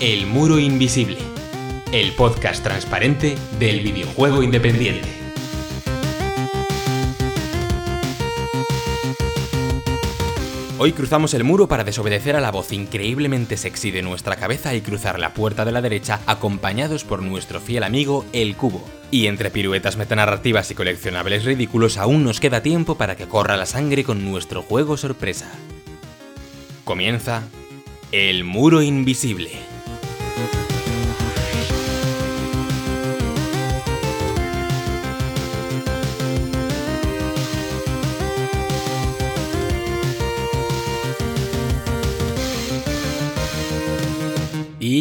El Muro Invisible, el podcast transparente del videojuego independiente. Hoy cruzamos el muro para desobedecer a la voz increíblemente sexy de nuestra cabeza y cruzar la puerta de la derecha acompañados por nuestro fiel amigo El Cubo. Y entre piruetas metanarrativas y coleccionables ridículos aún nos queda tiempo para que corra la sangre con nuestro juego sorpresa. Comienza El Muro Invisible.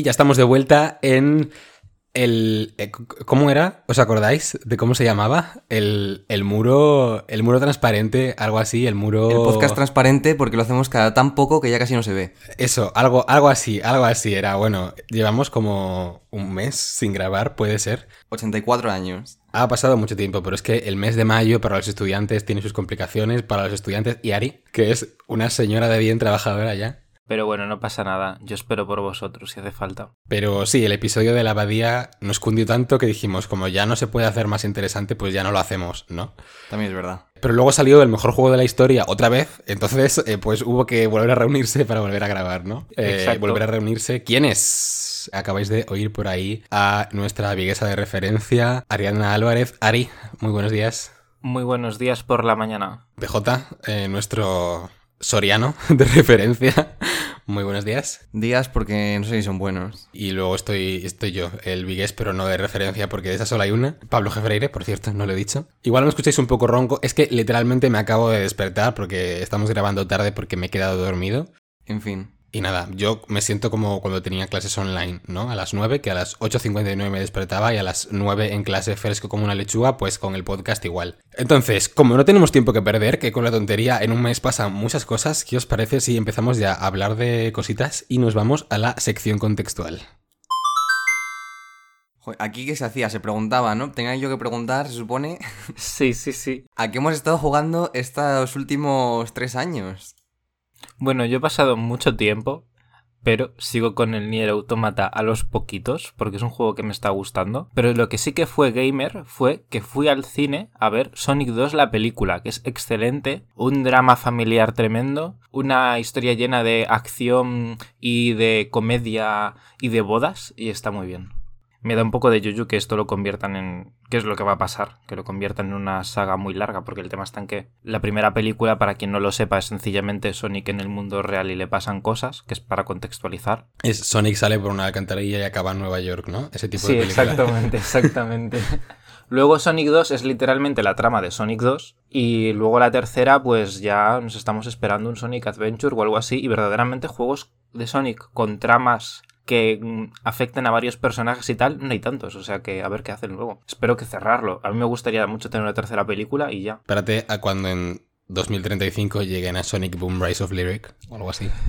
Ya estamos de vuelta en el... eh, ¿Cómo era? ¿Os acordáis de cómo se llamaba? El, el muro... El muro transparente, algo así, el muro... El podcast transparente porque lo hacemos cada tan poco que ya casi no se ve. Eso, algo, algo así, algo así era. Bueno, llevamos como un mes sin grabar, puede ser. 84 años. Ha pasado mucho tiempo, pero es que el mes de mayo para los estudiantes tiene sus complicaciones. Para los estudiantes, y Ari, que es una señora de bien trabajadora ya. Pero bueno, no pasa nada. Yo espero por vosotros si hace falta. Pero sí, el episodio de la abadía nos cundió tanto que dijimos, como ya no se puede hacer más interesante, pues ya no lo hacemos, ¿no? También es verdad. Pero luego salió el mejor juego de la historia otra vez, entonces eh, pues hubo que volver a reunirse para volver a grabar, ¿no? Eh, Exacto. volver a reunirse. ¿Quiénes? Acabáis de oír por ahí a nuestra viguesa de referencia, Ariana Álvarez. Ari, muy buenos días. Muy buenos días por la mañana. PJ, eh, nuestro soriano de referencia. Muy buenos días. Días porque no sé si son buenos. Y luego estoy, estoy yo, el vigués, pero no de referencia, porque de esa solo hay una. Pablo Jefreire, por cierto, no lo he dicho. Igual me escucháis un poco ronco. Es que literalmente me acabo de despertar porque estamos grabando tarde porque me he quedado dormido. En fin. Y nada, yo me siento como cuando tenía clases online, ¿no? A las 9, que a las 8.59 me despertaba y a las 9 en clase fresco como una lechuga, pues con el podcast igual. Entonces, como no tenemos tiempo que perder, que con la tontería en un mes pasan muchas cosas, ¿qué os parece si empezamos ya a hablar de cositas y nos vamos a la sección contextual? Aquí que se hacía, se preguntaba, ¿no? Tenía yo que preguntar, se supone, Sí, sí, sí. ¿a qué hemos estado jugando estos últimos tres años? Bueno, yo he pasado mucho tiempo, pero sigo con el Nier Automata a los poquitos, porque es un juego que me está gustando. Pero lo que sí que fue gamer fue que fui al cine a ver Sonic 2 la película, que es excelente, un drama familiar tremendo, una historia llena de acción y de comedia y de bodas, y está muy bien. Me da un poco de yuyu que esto lo conviertan en... ¿Qué es lo que va a pasar? Que lo conviertan en una saga muy larga, porque el tema está en que la primera película, para quien no lo sepa, es sencillamente Sonic en el mundo real y le pasan cosas, que es para contextualizar. Es Sonic sale por una alcantarilla y acaba en Nueva York, ¿no? Ese tipo Sí, de película. exactamente, exactamente. Luego Sonic 2 es literalmente la trama de Sonic 2 y luego la tercera pues ya nos estamos esperando un Sonic Adventure o algo así y verdaderamente juegos de Sonic con tramas que mm, afecten a varios personajes y tal, no hay tantos, o sea que a ver qué hacen luego. Espero que cerrarlo. A mí me gustaría mucho tener una tercera película y ya. Espérate a cuando en 2035 lleguen a Sonic Boom Rise of Lyric o algo así.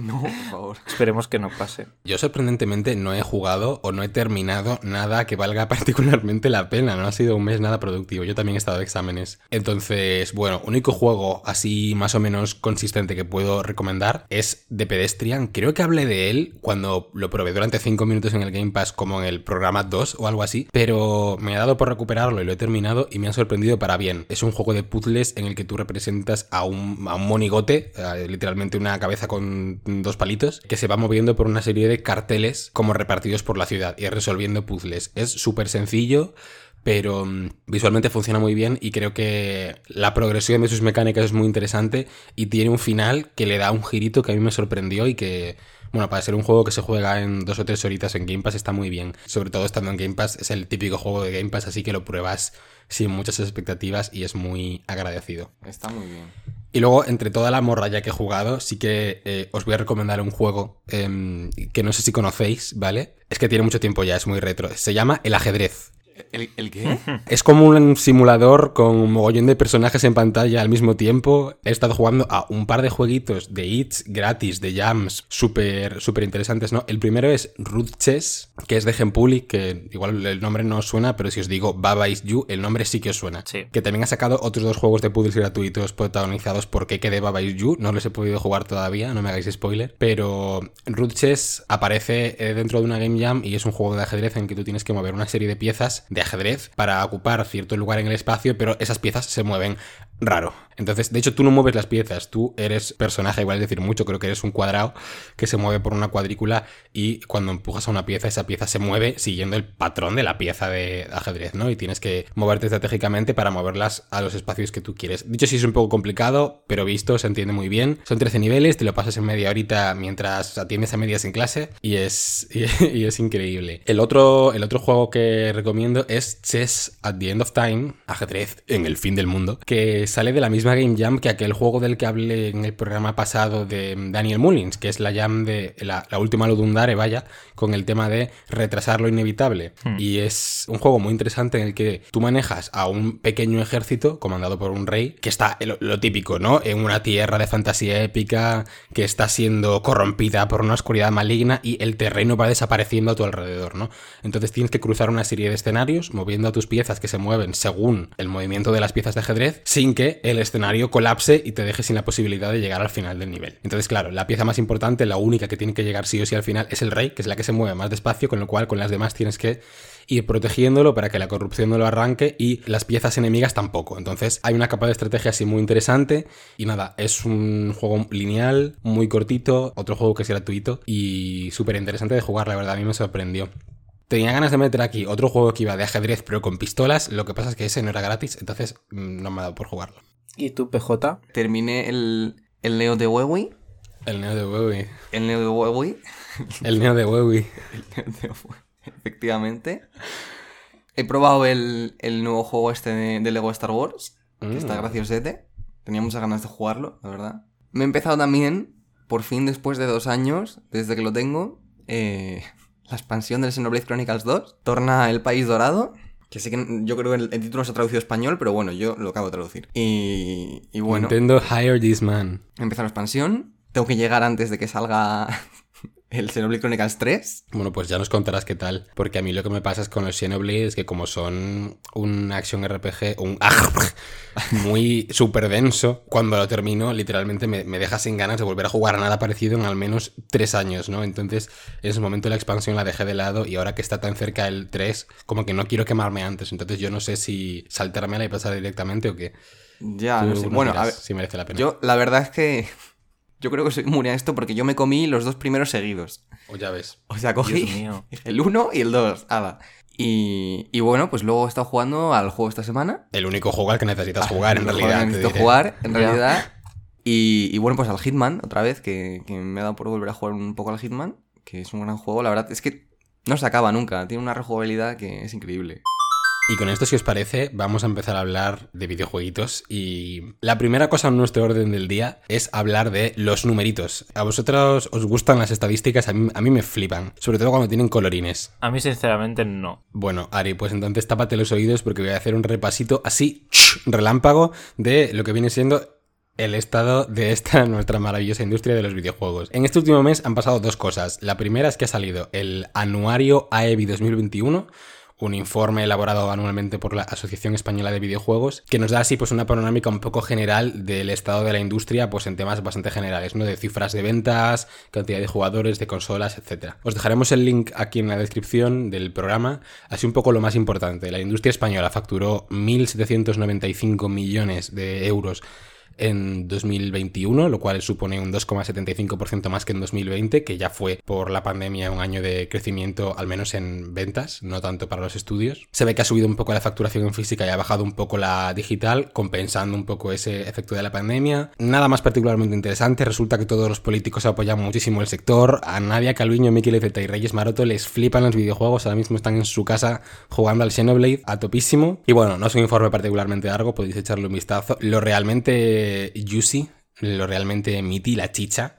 No, por favor. Esperemos que no pase. Yo sorprendentemente no he jugado o no he terminado nada que valga particularmente la pena. No ha sido un mes nada productivo. Yo también he estado de exámenes. Entonces, bueno, único juego así más o menos consistente que puedo recomendar es The Pedestrian. Creo que hablé de él cuando lo probé durante 5 minutos en el Game Pass como en el programa 2 o algo así. Pero me ha dado por recuperarlo y lo he terminado y me ha sorprendido para bien. Es un juego de puzzles en el que tú representas a un, monigote, eh, literalmente una cabeza con dos palitos, que se va moviendo por una serie de carteles como repartidos por la ciudad y resolviendo puzzles. Es súper sencillo. Pero mm, visualmente funciona muy bien y creo que la progresión de sus mecánicas es muy interesante y tiene un final que le da un girito que a mí me sorprendió y que, bueno, para ser un juego que se juega en dos o tres horitas en Game Pass está muy bien. Sobre todo estando en Game Pass, es el típico juego de Game Pass, así que lo pruebas sin muchas expectativas y es muy agradecido. Está muy bien. Y luego, entre toda la morralla que he jugado, sí que eh, os voy a recomendar un juego em, que no sé si conocéis, ¿vale? Es que tiene mucho tiempo ya, es muy retro. Se llama El ajedrez. ¿El, el qué? Es como un simulador con un mogollón de personajes en pantalla al mismo tiempo. He estado jugando a un par de jueguitos de hits gratis, de jams, súper súper interesantes, ¿no? El primero es Root Chess, que es de Gempuli, que igual el nombre no os suena, pero si os digo Baba is You, el nombre sí que os suena. Sí. Que también ha sacado otros dos juegos de puzzles gratuitos protagonizados por Keke de Baba is You. No los he podido jugar todavía, no me hagáis spoiler. Pero Root Chess aparece eh, dentro de una Game Jam y es un juego de ajedrez en que tú tienes que mover una serie de piezas de ajedrez para ocupar cierto lugar en el espacio, pero esas piezas se mueven raro. Entonces, de hecho, tú no mueves las piezas, tú eres personaje, igual es decir mucho, creo que eres un cuadrado que se mueve por una cuadrícula y cuando empujas a una pieza, esa pieza se mueve siguiendo el patrón de la pieza de ajedrez, ¿no? Y tienes que moverte estratégicamente para moverlas a los espacios que tú quieres. Dicho sí es un poco complicado, pero visto se entiende muy bien. Son 13 niveles, te lo pasas en media horita mientras atiendes a medias en clase y es, y, es increíble. El otro, el otro juego que recomiendo es Chess at the End of Time, ajedrez en el fin del mundo, que sale de la misma Game Jam que aquel juego del que hablé en el programa pasado de Daniel Mullins, que es la Jam de la, la última Ludundare, vaya, con el tema de retrasar lo inevitable. Hmm. Y es un juego muy interesante en el que tú manejas a un pequeño ejército comandado por un rey, que está lo, lo típico, ¿no? En una tierra de fantasía épica, que está siendo corrompida por una oscuridad maligna y el terreno va desapareciendo a tu alrededor, ¿no? Entonces tienes que cruzar una serie de escenarios moviendo a tus piezas que se mueven según el movimiento de las piezas de ajedrez sin que el escenario colapse y te deje sin la posibilidad de llegar al final del nivel. Entonces, claro, la pieza más importante, la única que tiene que llegar sí o sí al final es el rey, que es la que se mueve más despacio, con lo cual con las demás tienes que ir protegiéndolo para que la corrupción no lo arranque y las piezas enemigas tampoco. Entonces hay una capa de estrategia así muy interesante y nada, es un juego lineal, muy cortito, otro juego que es gratuito y súper interesante de jugar, la verdad, a mí me sorprendió. Tenía ganas de meter aquí otro juego que iba de ajedrez pero con pistolas, lo que pasa es que ese no era gratis, entonces mm, no me ha dado por jugarlo. ¿Y tú, PJ? Terminé el, el Neo de Huawei. El Neo de Wewe. El Neo de Huawei. El Neo de Wewe. El Neo de Huawei, Efectivamente. He probado el, el nuevo juego este de, de Lego Star Wars. Que está Mm. graciosete. Tenía muchas ganas de jugarlo, la verdad. Me he empezado también, por fin después de dos años, desde que lo tengo, eh, la expansión del Xenoblade Chronicles 2. Torna el País Dorado. Que sí que yo creo que el, el título no se ha traducido a español, pero bueno, yo lo acabo de traducir. Y, y bueno, Nintendo Hire This Man. empieza la expansión. Tengo que llegar antes de que salga el Xenoblade Chronicles 3. Bueno, pues ya nos contarás qué tal. Porque a mí lo que me pasa es con los Xenoblade es que como son un action RPG, un muy súper denso, cuando lo termino literalmente me, me deja sin ganas de volver a jugar a nada parecido en al menos tres años, ¿no? Entonces en ese momento la expansión la dejé de lado y ahora que está tan cerca el 3, como que no quiero quemarme antes. Entonces yo no sé si saltármela y pasar directamente o qué. Ya, Tú no sé. Bueno, dirás a ver, si merece la pena. yo la verdad es que yo creo que soy inmune a esto porque yo me comí los dos primeros seguidos. O ya ves. O sea, cogí el 1 y el 2. Ala. Y, y bueno, pues luego he estado jugando al juego esta semana. El único juego al que necesitas jugar, en El juego realidad. que necesito diré. jugar, en realidad. Y, y bueno, pues al Hitman, otra vez, que, que me ha dado por volver a jugar un poco al Hitman, que es un gran juego. La verdad es que no se acaba nunca, tiene una rejugabilidad que es increíble. Y con esto, si os parece, vamos a empezar a hablar de videojueguitos. Y la primera cosa en nuestro orden del día es hablar de los numeritos. ¿A vosotros os gustan las estadísticas? A mí, a mí me flipan. Sobre todo cuando tienen colorines. A mí, sinceramente, no. Bueno, Ari, pues entonces tápate los oídos porque voy a hacer un repasito así, relámpago, de lo que viene siendo el estado de esta nuestra maravillosa industria de los videojuegos. En este último mes han pasado dos cosas. La primera es que ha salido el anuario AEBI 2021 un informe elaborado anualmente por la Asociación Española de Videojuegos, que nos da así pues una panorámica un poco general del estado de la industria, pues en temas bastante generales, ¿no? De cifras de ventas, cantidad de jugadores, de consolas, etc. Os dejaremos el link aquí en la descripción del programa, así un poco lo más importante. La industria española facturó 1.795 millones de euros en 2021, lo cual supone un 2,75% más que en 2020, que ya fue por la pandemia un año de crecimiento, al menos en ventas, no tanto para los estudios. Se ve que ha subido un poco la facturación en física y ha bajado un poco la digital, compensando un poco ese efecto de la pandemia. Nada más particularmente interesante, resulta que todos los políticos apoyan muchísimo el sector, a Nadia Calviño, Miquel Zeta y Reyes Maroto les flipan los videojuegos, ahora mismo están en su casa jugando al Xenoblade a topísimo. Y bueno, no es un informe particularmente largo, podéis echarle un vistazo. Lo realmente juicy, lo realmente miti, la chicha,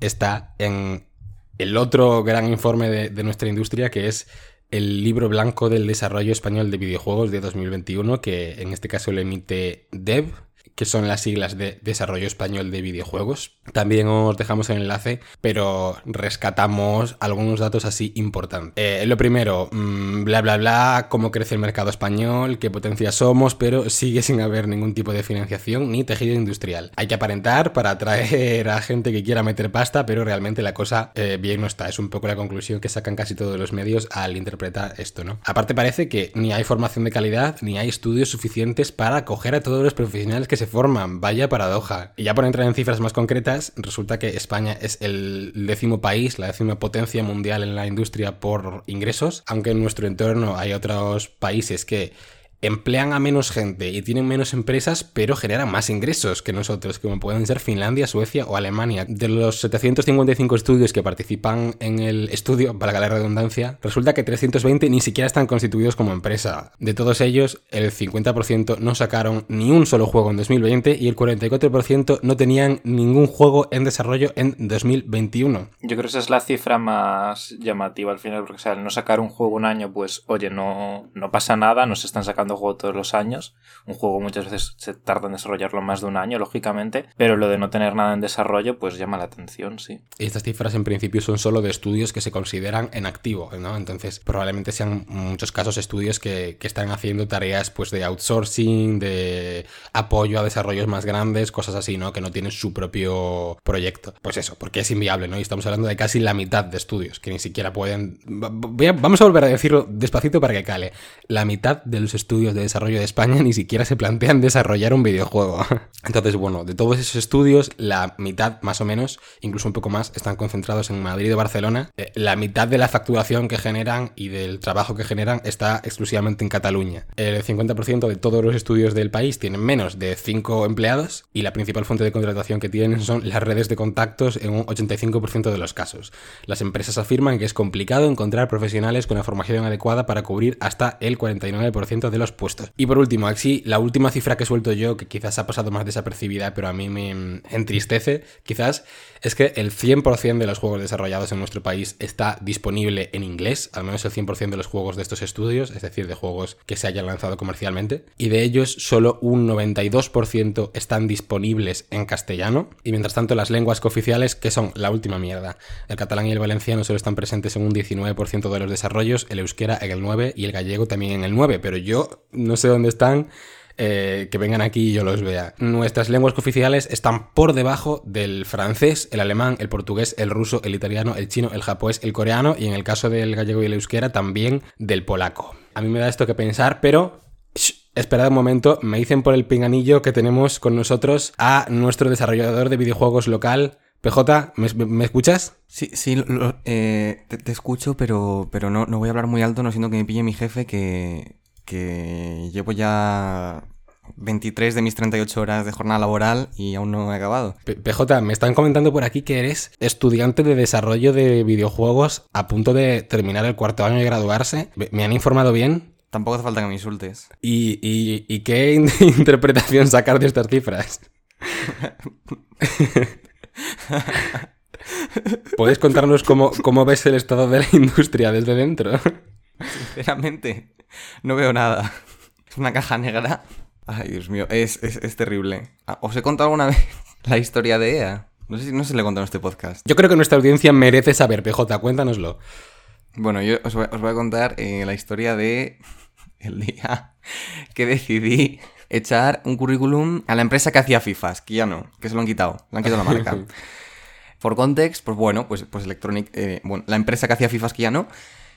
está en el otro gran informe de, de nuestra industria, que es el libro blanco del desarrollo español de videojuegos de 2021, que en este caso lo emite Dev, que son las siglas de Desarrollo Español de Videojuegos. También os dejamos el enlace, pero rescatamos algunos datos así importantes. Eh, lo primero, mm, bla bla bla, cómo crece el mercado español, qué potencia somos, pero sigue sin haber ningún tipo de financiación ni tejido industrial. Hay que aparentar para atraer a gente que quiera meter pasta, pero realmente la cosa eh, bien no está. Es un poco la conclusión que sacan casi todos los medios al interpretar esto, ¿no? Aparte parece que ni hay formación de calidad, ni hay estudios suficientes para acoger a todos los profesionales que se forman. Vaya paradoja. Y ya por entrar en cifras más concretas, resulta que España es el décimo país, la décima potencia mundial en la industria por ingresos, aunque en nuestro entorno hay otros países que emplean a menos gente y tienen menos empresas, pero generan más ingresos que nosotros, como pueden ser Finlandia, Suecia o Alemania. De los 755 estudios que participan en el estudio, para la redundancia, resulta que 320 ni siquiera están constituidos como empresa. De todos ellos, el 50% no sacaron ni un solo juego en 2020 y el 44% no tenían ningún juego en desarrollo en 2021. Yo creo que esa es la cifra más llamativa al final, porque al no sacar un juego un año, pues oye, no, no pasa nada, nos están sacando juego todos los años. Un juego muchas veces se tarda en desarrollarlo más de un año, lógicamente, pero lo de no tener nada en desarrollo, pues llama la atención, sí. Y estas cifras en principio son solo de estudios que se consideran en activo, ¿no? Entonces, probablemente sean muchos casos estudios que, que están haciendo tareas pues de outsourcing, de apoyo a desarrollos más grandes, cosas así, ¿no? Que no tienen su propio proyecto. Pues eso, porque es inviable, ¿no? Y estamos hablando de casi la mitad de estudios que ni siquiera pueden. vamos a volver a decirlo despacito para que cale. La mitad de los estudios de desarrollo de España ni siquiera se plantean desarrollar un videojuego. Entonces, bueno, de todos esos estudios, la mitad más o menos, incluso un poco más, están concentrados en Madrid o Barcelona. Eh, la mitad de la facturación que generan y del trabajo que generan está exclusivamente en Cataluña. El 50% de todos los estudios del país tienen menos de 5 empleados y la principal fuente de contratación que tienen son las redes de contactos en un 85% de los casos. Las empresas afirman que es complicado encontrar profesionales con la formación adecuada para cubrir hasta el 49% de los puestos. Y por último, aquí la última cifra que suelto yo, que quizás ha pasado más desapercibida, pero a mí me entristece, quizás, es que el 100% de los juegos desarrollados en nuestro país está disponible en inglés, al menos el 100% de los juegos de estos estudios, es decir, de juegos que se hayan lanzado comercialmente, y de ellos solo un 92% están disponibles en castellano, y mientras tanto las lenguas cooficiales, que son la última mierda. El catalán y el valenciano solo están presentes en un 19% de los desarrollos, el euskera en el 9% y el gallego también en el 9%, pero yo no sé dónde están. Eh, que vengan aquí y yo los vea. Nuestras lenguas oficiales están por debajo del francés, el alemán, el portugués, el ruso, el italiano, el chino, el japonés, el coreano y en el caso del gallego y el euskera también del polaco. A mí me da esto que pensar, pero Esperad un momento, me dicen por el pinganillo que tenemos con nosotros a nuestro desarrollador de videojuegos local, PJ, ¿me, escuchas? Sí, sí, eh, te, escucho, pero, pero no, no voy a hablar muy alto, no siento que me pille mi jefe que, que llevo ya 23 de mis 38 horas de jornada laboral y aún no he acabado. PJ, me están comentando por aquí que eres estudiante de desarrollo de videojuegos a punto de terminar el cuarto año de graduarse. ¿Me han informado bien? Tampoco hace falta que me insultes. ¿Y, y, qué interpretación sacar de estas cifras? ¿Puedes contarnos cómo, cómo ves el estado de la industria desde dentro? Sinceramente, no veo nada. Es una caja negra. Ay, Dios mío, es, terrible. Ah, ¿Os he contado alguna vez la historia de EA? No sé si no se le contado en este podcast. Yo creo que nuestra audiencia merece saber, PJ, cuéntanoslo. Bueno, yo os voy, a contar eh, la historia de el día que decidí echar un currículum a la empresa que hacía FIFAs, que ya no, que se lo han quitado, le han quitado la marca. Por context, pues bueno, pues, pues Electronic, eh, bueno, la empresa que hacía FIFAs que ya no,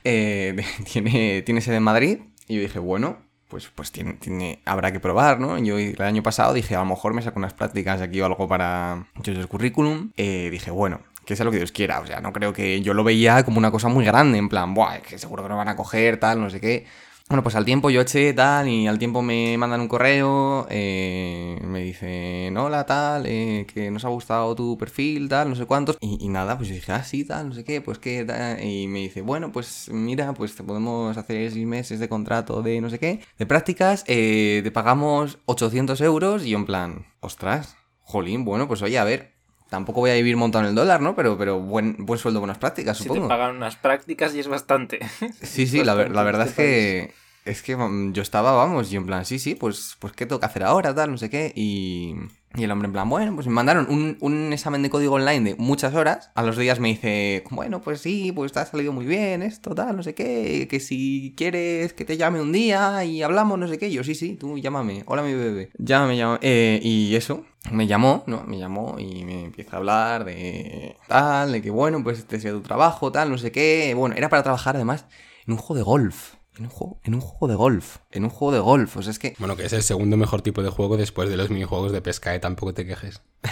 eh, tiene, tiene sede en Madrid. Y yo dije, bueno, pues, pues tiene, habrá que probar, ¿no? Yo el año pasado dije, a lo mejor me saco unas prácticas aquí o algo para el currículum. Eh, dije, bueno, que sea lo que Dios quiera. O sea, no creo que yo lo veía como una cosa muy grande, en plan, buah, que seguro que no van a coger, tal, no sé qué. Bueno, pues al tiempo yo eché tal y al tiempo me mandan un correo, eh, me dicen, hola tal, eh, que nos ha gustado tu perfil, tal, no sé cuántos. Y, nada, pues yo dije, ah, sí, tal, no sé qué, pues qué, tal. Y me dice, bueno, pues mira, pues te podemos hacer seis meses de contrato de no sé qué, de prácticas, eh, te pagamos 800 euros y yo en plan, ostras, jolín, bueno, pues oye, a ver, tampoco voy a vivir montado en el dólar, ¿no? Pero, pero buen, buen sueldo, buenas prácticas, Si supongo. te pagan unas prácticas y es bastante. Sí, sí, la, ver- la Bastante verdad es que. Es que mm, yo estaba, vamos, y en plan, sí, sí, pues, pues ¿qué tengo que hacer ahora? Tal, no sé qué. Y, y el hombre en plan, bueno, pues me mandaron un, un examen de código online de muchas horas. A los días me dice, bueno, pues sí, pues te ha salido muy bien esto, tal, no sé qué. Que si quieres que te llame un día y hablamos, no sé qué. Yo, sí, sí, tú llámame. Hola, mi bebé. Llámame, llámame. Eh, y eso, me llamó, ¿no? Me llamó y me empieza a hablar de tal, de que bueno, pues este sea tu trabajo, tal, no sé qué. Bueno, era para trabajar además en un juego de golf. En un juego, en un juego de golf. En un juego de golf. O sea, es que. Bueno, que es el segundo mejor tipo de juego después de los minijuegos de pesca, ¿eh? Tampoco te quejes.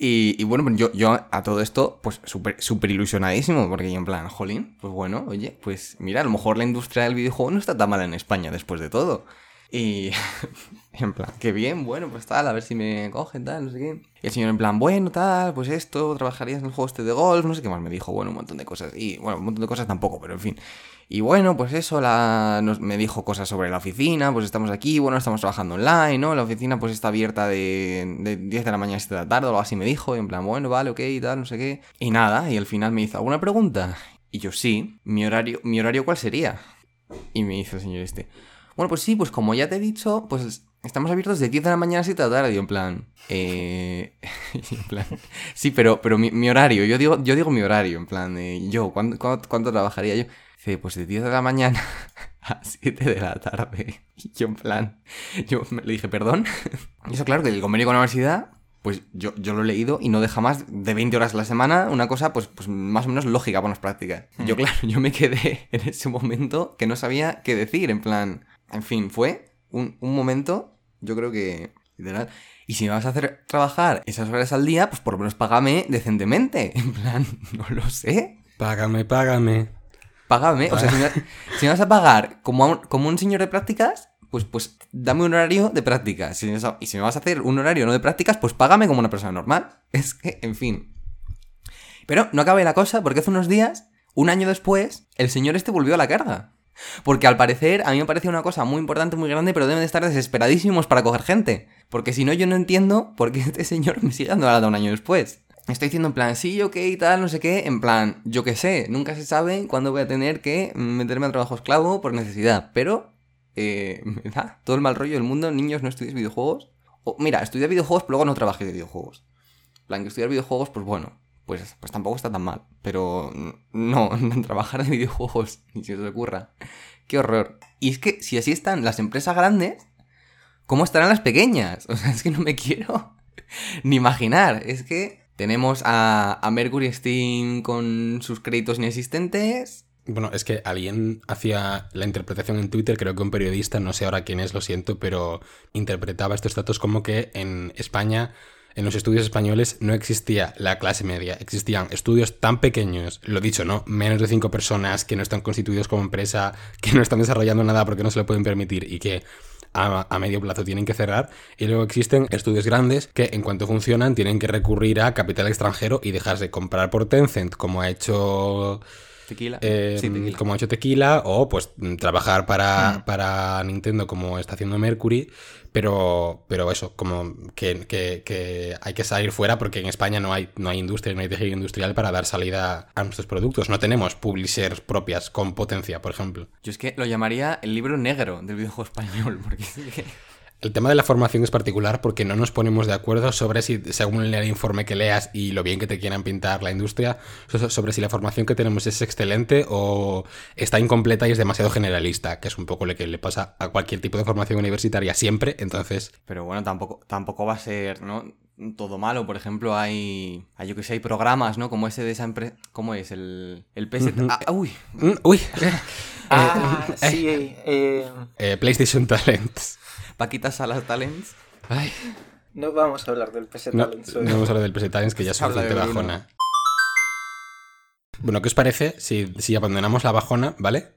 Y, y bueno, yo, yo a todo esto, pues súper súper ilusionadísimo, porque yo en plan, jolín, pues bueno, oye, pues mira, a lo mejor la industria del videojuego no está tan mala en España después de todo. Y en plan, qué bien, bueno, pues tal, a ver si me cogen, tal, no sé qué. Y el señor en plan, bueno, tal, pues esto, trabajarías en el juego este de golf, no sé qué más me dijo, bueno, un montón de cosas. Y bueno, un montón de cosas tampoco, pero en fin. Y bueno, pues eso, la, nos- me dijo cosas sobre la oficina, pues estamos aquí, bueno, estamos trabajando online, ¿no? La oficina pues está abierta de, de 10 de la mañana a 7 de la tarde o algo así me dijo, y en plan, bueno, vale, ok, y tal, no sé qué. Y nada, y al final me hizo, ¿alguna pregunta? Y yo, sí, ¿mi horario, ¿mi horario cuál sería? Y me dice el señor este, bueno, pues sí, pues como ya te he dicho, pues estamos abiertos de 10 de la mañana a 7 de la tarde. Y en plan, eh... sí, pero, pero mi, mi horario, yo digo, yo digo mi horario, en plan, de yo, ¿cuánto, cuánto, cuánto trabajaría yo? Dice, pues de 10 de la mañana a 7 de la tarde. Y yo en plan, yo me- le dije, perdón. Y eso claro, que el convenio con la universidad, pues yo, yo lo he leído y no deja más de 20 horas a la semana, una cosa pues, pues más o menos lógica para las prácticas. Yo claro, yo me quedé en ese momento que no sabía qué decir, en plan, en fin, fue un, un momento, yo creo que, literal. Y si me vas a hacer trabajar esas horas al día, pues por lo menos págame decentemente. En plan, no lo sé. Págame, págame. Págame. O sea, si me, si me vas a pagar como, a un, como un señor de prácticas, pues, pues dame un horario de prácticas. Si a- y si me vas a hacer un horario no de prácticas, pues págame como una persona normal. Es que, en fin. Pero no acabé la cosa porque hace unos días, un año después, el señor este volvió a la carga. Porque al parecer, a mí me parece una cosa muy importante, muy grande, pero deben de estar desesperadísimos para coger gente. Porque si no, yo no entiendo por qué este señor me sigue dando la un año después. Estoy diciendo en plan, sí, ok, tal, no sé qué, en plan, yo qué sé, nunca se sabe cuándo voy a tener que meterme al trabajo esclavo por necesidad, pero eh, da todo el mal rollo del mundo, niños, no estudies videojuegos. Mira, estudiar videojuegos, pero luego no trabajes de videojuegos. En plan, que estudiar videojuegos, pues bueno, pues, pues tampoco está tan mal, pero no, trabajar de videojuegos, ni se os ocurra. Qué horror. Y es que si así están las empresas grandes, ¿cómo estarán las pequeñas? O sea, es que no me quiero ni imaginar. Es que tenemos a, a Mercury Steam con sus créditos inexistentes. Bueno, es que alguien hacía la interpretación en Twitter, creo que un periodista, no sé ahora quién es, lo siento, pero interpretaba estos datos como que en España, en los estudios españoles, no existía la clase media, existían estudios tan pequeños, lo dicho, ¿no? Menos de cinco personas que no están constituidos como empresa, que no están desarrollando nada porque no se lo pueden permitir y que a, medio plazo tienen que cerrar. Y luego existen estudios grandes que en cuanto funcionan tienen que recurrir a capital extranjero y dejarse comprar por Tencent, como ha hecho... Tequila. Eh, sí, tequila. Como ha hecho Tequila, o pues trabajar para, Mm. para Nintendo como está haciendo Mercury, pero, pero eso, como que, que- que hay que salir fuera porque en España no hay, no hay industria, no hay tejido industrial para dar salida a nuestros productos. No tenemos publishers propias con potencia, por ejemplo. Yo es que lo llamaría el libro negro del videojuego español, porque. El tema de la formación es particular porque no nos ponemos de acuerdo sobre si, según el informe que leas y lo bien que te quieran pintar la industria, so- sobre si la formación que tenemos es excelente o está incompleta y es demasiado generalista, que es un poco lo que le pasa a cualquier tipo de formación universitaria siempre. Entonces, Pero bueno, tampoco, tampoco va a ser, ¿no? Todo malo. Por ejemplo, hay, hay yo que sé, hay programas, ¿no? Como ese de esa empresa... ¿Cómo es? El, el PS... ah, uy, mm, uy, Ah, sí, eh, Eh, PlayStation Talents. Paquita Salas Talents. Ay, no vamos a hablar del PS no, Talents hoy. no vamos a hablar del PS Talents que ya es suficiente bajona. Bueno, ¿qué os parece si, si abandonamos la bajona, ¿vale?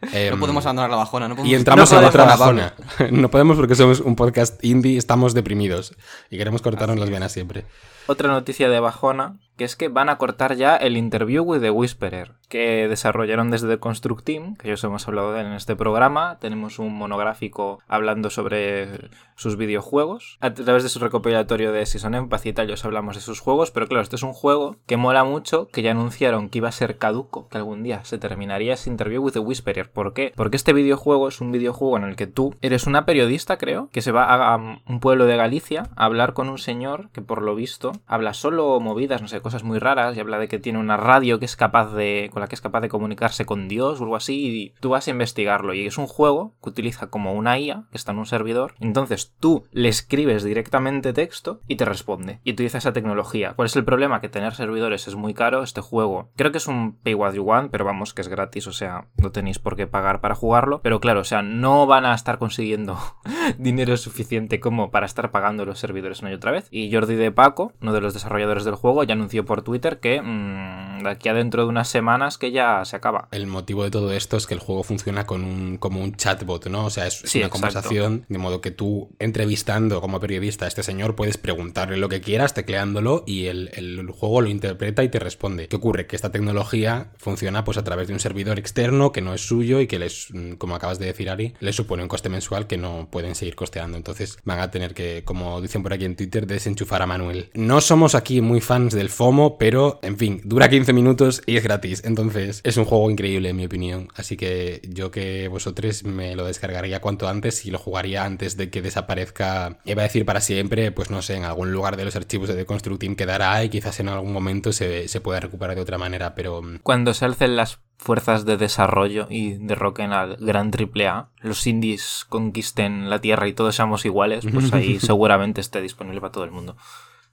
No Em, podemos abandonar la bajona, no podemos... Y entramos no en otra bajona. No podemos porque somos un podcast indie, estamos deprimidos y queremos cortarnos las venas siempre. Otra noticia de bajona que es que van a cortar ya el interview with the Whisperer, que desarrollaron desde The Construct Team, que ya os hemos hablado de él en este programa. Tenemos un monográfico hablando sobre sus videojuegos. A través de su recopilatorio de Season Empathy y tal, os hablamos de sus juegos, pero claro, este es un juego que mola mucho, que ya anunciaron que iba a ser caduco, que algún día se terminaría ese interview with the Whisperer. ¿Por qué? Porque este videojuego es un videojuego en el que tú eres una periodista, creo, que se va a un pueblo de Galicia a hablar con un señor que por lo visto habla solo movidas, no sé, cosas muy raras y habla de que tiene una radio que es capaz de con la que es capaz de comunicarse con Dios o algo así y tú vas a investigarlo y es un juego que utiliza como una IA que está en un servidor. Entonces tú le escribes directamente texto y te responde y utiliza esa tecnología. ¿Cuál es el problema? Que tener servidores es muy caro. Este juego creo que es un pay what you want, pero vamos que es gratis, o sea, no tenéis por qué pagar para jugarlo. Pero claro, o sea, no van a estar consiguiendo dinero suficiente como para estar pagando los servidores una y otra vez. Y Jordi de Paco, uno de los desarrolladores del juego, ya anunció por Twitter que mmm, de aquí a dentro de unas semanas que ya se acaba. El motivo de todo esto es que el juego funciona con un, como un chatbot, ¿no? O sea, es, Sí, una exacto. conversación, de modo que tú, entrevistando como periodista a este señor, puedes preguntarle lo que quieras, tecleándolo, y el, el juego lo interpreta y te responde. ¿Qué ocurre? Que esta tecnología funciona pues a través de un servidor externo que no es suyo y que les, mm, como acabas de decir, Ari, les supone un coste mensual que no pueden seguir costeando. Entonces van a tener que, como dicen por aquí en Twitter, desenchufar a Manuel. No somos aquí muy fans del FOMO, pero en fin, dura 15 minutos y es gratis. Entonces es un juego increíble en mi opinión. Así que yo que vosotros me lo descargaría cuanto antes y lo jugaría antes de que desaparezca, iba a decir para siempre, pues no sé, en algún lugar de los archivos de The Construct Team quedará y quizás en algún momento se, se pueda recuperar de otra manera, pero mm, Cuando se alcen las fuerzas de desarrollo y derroquen al gran AAA, los indies conquisten la tierra y todos seamos iguales, pues ahí seguramente esté disponible para todo el mundo.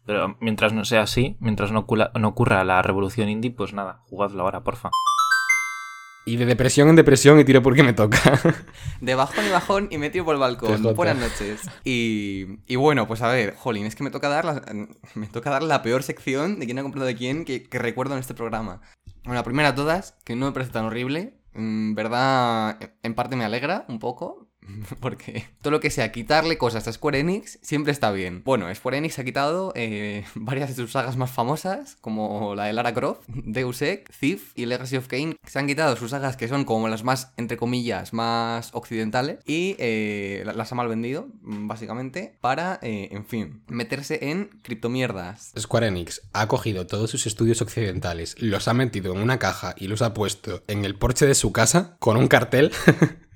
Pero mientras no sea así, mientras no, ocula- no ocurra la revolución indie, pues nada, jugadlo ahora, porfa. Y de depresión en depresión y tiro porque me toca. De bajón y bajón y metido por el balcón. Buenas noches. Y, y bueno, pues a ver, jolín, es que me toca dar la, me toca dar la peor sección de quién ha comprado de quién que, que recuerdo en este programa. Bueno, la primera de todas, que no me parece tan horrible. En verdad, en parte me alegra un poco. Porque todo lo que sea quitarle cosas a Square Enix siempre está bien. Bueno, Square Enix ha quitado eh, varias de sus sagas más famosas, como la de Lara Croft, Deus Ex, Thief y Legacy of Kain. Se han quitado sus sagas que son como las más, entre comillas, más occidentales y eh, la- las ha mal vendido, mm, básicamente, para, eh, en fin, meterse en criptomierdas. Square Enix ha cogido todos sus estudios occidentales, los ha metido en una caja y los ha puesto en el porche de su casa con un cartel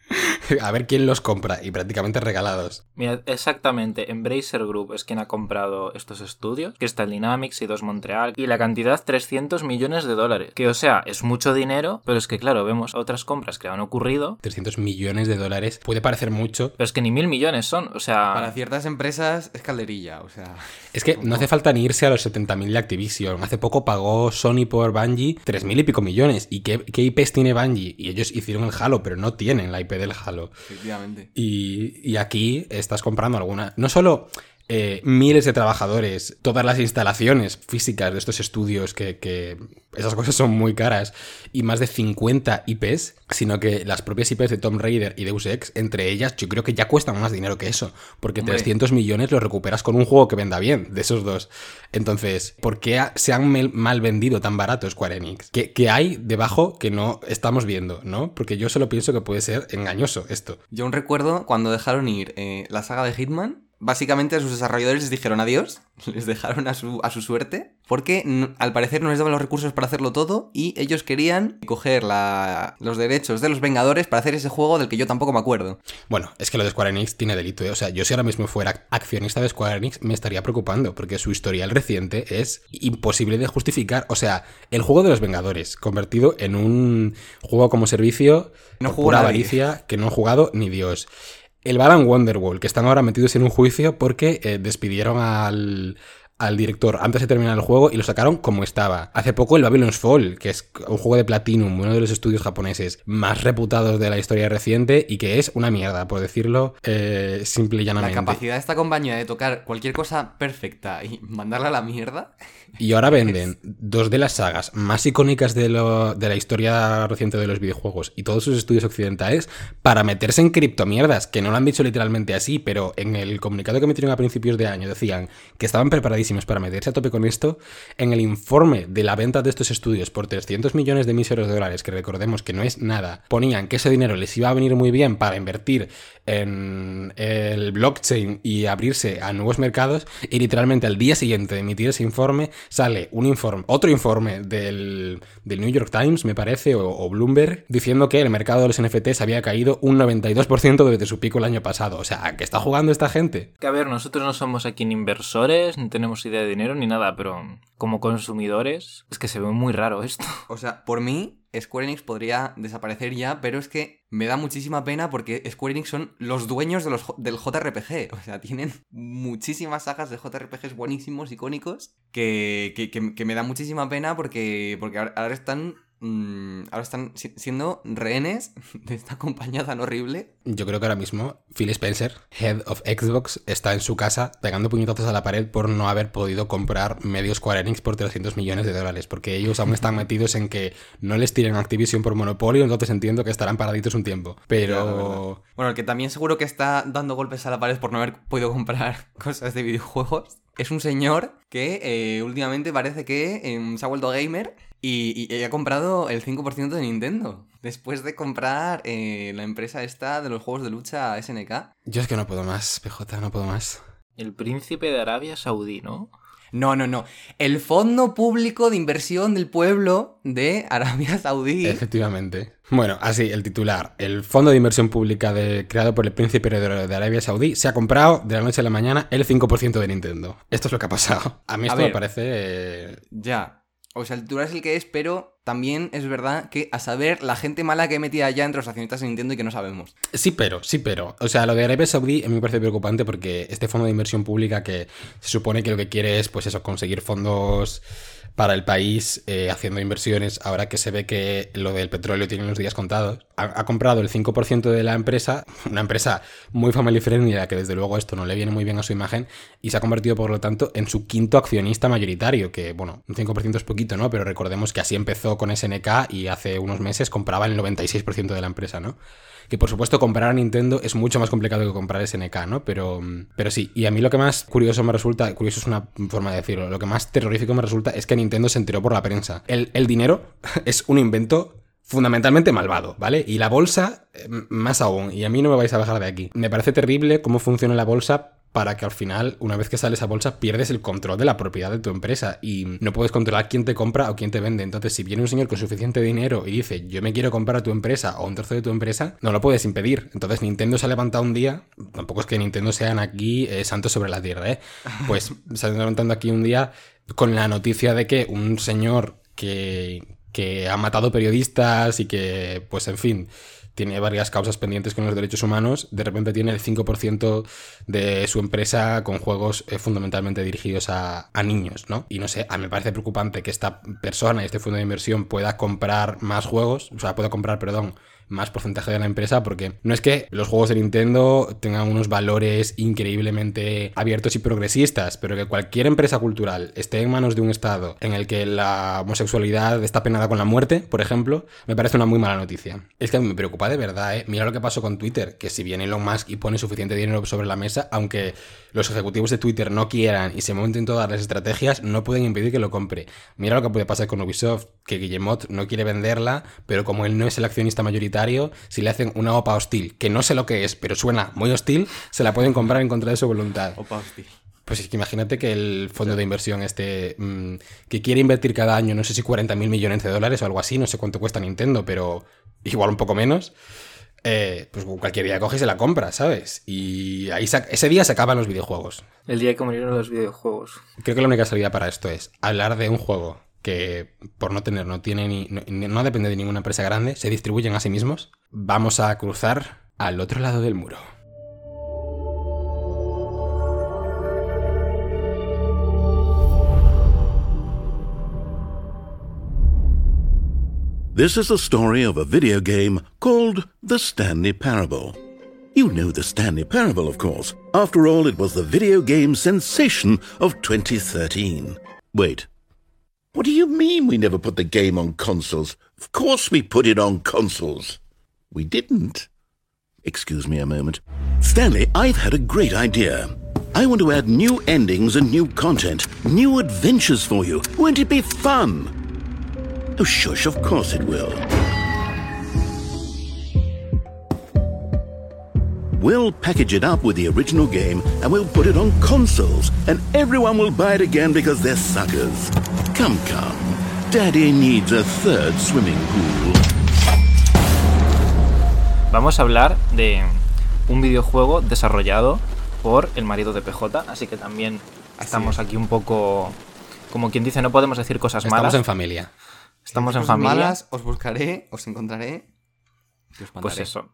a ver quién los compra y prácticamente regalados. Mira, exactamente, Embracer Group es quien ha comprado estos estudios, Crystal Dynamics y 2 Montreal, y la cantidad 300 millones de dólares. Que o sea, es mucho dinero, pero es que claro, vemos otras compras que han ocurrido, 300 millones de dólares puede parecer mucho. pero es que ni mil millones son, o sea... Para ciertas empresas es calderilla, o sea... Es que no hace falta ni irse a los 70.000 de Activision. Hace poco pagó Sony por Bungie 3.000 y pico millones. ¿Y qué, qué IPs tiene Bungie? Y ellos hicieron el Halo, pero no tienen la IP del Halo. Efectivamente. Y, y aquí estás comprando alguna. No solo eh, miles de trabajadores, todas las instalaciones físicas de estos estudios, que, que esas cosas son muy caras, y más de 50 IPs, sino que las propias IPs de Tomb Raider y Deus Ex, entre ellas, yo creo que ya cuestan más dinero que eso, porque Hombre. 300 millones los recuperas con un juego que venda bien, de esos dos. Entonces, ¿por qué se han mal vendido tan barato Square Enix? ¿Qué, qué hay debajo que no estamos viendo, no? Porque yo solo pienso que puede ser engañoso esto. Yo aún recuerdo cuando dejaron ir eh, la saga de Hitman. Básicamente a sus desarrolladores les dijeron adiós, les dejaron a su, a su suerte, porque al parecer no les daban los recursos para hacerlo todo y ellos querían coger la- los derechos de los Vengadores para hacer ese juego del que yo tampoco me acuerdo. Bueno, es que lo de Square Enix tiene delito. ¿eh? O sea, yo si ahora mismo fuera accionista de Square Enix me estaría preocupando porque su historial reciente es imposible de justificar. O sea, el juego de los Vengadores convertido en un juego como servicio No por pura nadie. avaricia que no ha jugado ni Dios. El Balan Wonderwall, que están ahora metidos en un juicio porque eh, despidieron al, al director antes de terminar el juego y lo sacaron como estaba. Hace poco el Babylon's Fall, que es un juego de Platinum, uno de los estudios japoneses más reputados de la historia reciente y que es una mierda, por decirlo eh, simple y La llanamente. capacidad de esta compañía de tocar cualquier cosa perfecta y mandarla a la mierda. Y ahora venden dos de las sagas más icónicas de, lo- de la historia reciente de los videojuegos y todos sus estudios occidentales para meterse en criptomierdas, que no lo han dicho literalmente así, pero en el comunicado que metieron a principios de año decían que estaban preparadísimos para meterse a tope con esto. En el informe de la venta de estos estudios por 300 millones de míseros de dólares, que recordemos que no es nada, ponían que ese dinero les iba a venir muy bien para invertir en el blockchain y abrirse a nuevos mercados. Y literalmente al día siguiente de emitir ese informe sale un informe, otro informe del, New York Times, me parece, o, o Bloomberg, diciendo que el mercado de los NFTs había caído un 92% desde su pico el año pasado. O sea, ¿qué está jugando esta gente? Que a ver, nosotros no somos aquí ni inversores, ni tenemos idea de dinero ni nada, pero como consumidores es que se ve muy raro esto. O sea, por mí, Square Enix podría desaparecer ya, pero es que me da muchísima pena porque Square Enix son los dueños de los, del JRPG. O sea, tienen muchísimas sagas de JRPGs buenísimos, icónicos, que, que, me da muchísima pena porque, porque ahora están Mm, ahora están siendo rehenes de esta compañía tan horrible. Yo creo que ahora mismo Phil Spencer, head of Xbox, está en su casa pegando puñetazos a la pared por no haber podido comprar medios Square Enix por 300 millones de dólares, porque ellos aún están metidos en que no les tiren Activision por monopolio, entonces entiendo que estarán paraditos un tiempo. Pero... bueno, el que también seguro que está dando golpes a la pared por no haber podido comprar cosas de videojuegos es un señor que eh, últimamente parece que em, se ha vuelto gamer y, ha comprado el 5% de Nintendo. Después de comprar eh, la empresa esta de los juegos de lucha SNK. Yo es que no puedo más, PJ, no puedo más. El príncipe de Arabia Saudí, ¿no? No, no, no. El Fondo Público de Inversión del Pueblo de Arabia Saudí. Efectivamente. Bueno, así, el titular. El Fondo de Inversión Pública de, creado por el príncipe heredero de Arabia Saudí se ha comprado de la noche a la mañana el 5% de Nintendo. Esto es lo que ha pasado. A mí esto me parece... Eh, ya. O sea, el titular es el que es, pero también es verdad que a saber la gente mala que he metido allá entre los accionistas de Nintendo y que no sabemos. Sí, pero, sí, pero. O sea, lo de Arabia Saudí me parece preocupante porque este fondo de inversión pública que se supone que lo que quiere es, pues eso, conseguir fondos para el país eh, haciendo inversiones, ahora que se ve que lo del petróleo tiene los días contados. Ha, comprado el 5% de la empresa, una empresa muy family friendly, que desde luego esto no le viene muy bien a su imagen, y se ha convertido, por lo tanto, en su quinto accionista mayoritario, que, bueno, un 5% es poquito, ¿no? Pero recordemos que así empezó con SNK y hace unos meses compraba el 96% de la empresa, ¿no? Que por supuesto comprar a Nintendo es mucho más complicado que comprar SNK, ¿no? Pero, pero sí, y a mí lo que más curioso me resulta, curioso es una forma de decirlo, lo que más terrorífico me resulta es que Nintendo se enteró por la prensa. El, el dinero es un invento fundamentalmente malvado, ¿vale? Y la bolsa, eh, más aún, y a mí no me vais a bajar de aquí. Me parece terrible cómo funciona la bolsa para que al final, una vez que sale esa bolsa, pierdes el control de la propiedad de tu empresa y no puedes controlar quién te compra o quién te vende. Entonces, si viene un señor con suficiente dinero y dice, yo me quiero comprar a tu empresa o un trozo de tu empresa, no lo puedes impedir. Entonces, Nintendo se ha levantado un día, tampoco es que Nintendo sean aquí eh, santos sobre la tierra, ¿eh? Pues se ha levantando aquí un día con la noticia de que un señor que, que ha matado periodistas y que, pues en fin, tiene varias causas pendientes con los derechos humanos, de repente tiene el 5% de su empresa con juegos eh, fundamentalmente dirigidos a, a, niños, ¿no? Y no sé, a mí me parece preocupante que esta persona y este fondo de inversión pueda comprar más juegos, o sea, pueda comprar, perdón, más porcentaje de la empresa, porque no es que los juegos de Nintendo tengan unos valores increíblemente abiertos y progresistas, pero que cualquier empresa cultural esté en manos de un Estado en el que la homosexualidad está penada con la muerte, por ejemplo, me parece una muy mala noticia. Es que me preocupa de verdad, ¿eh? Mira lo que pasó con Twitter, que si viene Elon Musk y pone suficiente dinero sobre la mesa, aunque los ejecutivos de Twitter no quieran y se monten todas las estrategias, no pueden impedir que lo compre. Mira lo que puede pasar con Ubisoft, que Guillemot no quiere venderla, pero como él no es el accionista mayoritario, si le hacen una OPA hostil, que no sé lo que es, pero suena muy hostil, se la pueden comprar en contra de su voluntad. OPA hostil. Pues es que imagínate que el fondo de inversión este, mm, que quiere invertir cada año, no sé si 40 mil millones de dólares o algo así, no sé cuánto cuesta Nintendo, pero igual un poco menos, eh, pues cualquier día coges y la compra, ¿sabes? Y ahí ese día se acaban los videojuegos. El día que murieron los videojuegos. Creo que la única salida para esto es hablar de un juego que por no tener, no tiene ni, no, depende de ninguna empresa grande, se distribuyen a sí mismos. Vamos a cruzar al otro lado del muro. This is the story of a video game called The Stanley Parable. You know The Stanley Parable, of course. After all, it was the video game sensation of 2013. Wait. What do you mean we never put the game on consoles? Of course we put it on consoles. We didn't. Excuse me a moment. Stanley, I've had a great idea. I want to add new endings and new content, new adventures for you. Won't it be fun? Oh, shush, of course it will. We'll package it up with the original game and we'll put it on consoles, and everyone will buy it again because they're suckers. Come, come. Daddy needs a third swimming pool. Vamos a hablar de un videojuego desarrollado por el marido de PJ, así que también estamos aquí un poco, como quien dice, no podemos decir cosas Estamos malas. en familia. Estamos en familia. malas, os buscaré, os encontraré. y os Pues eso.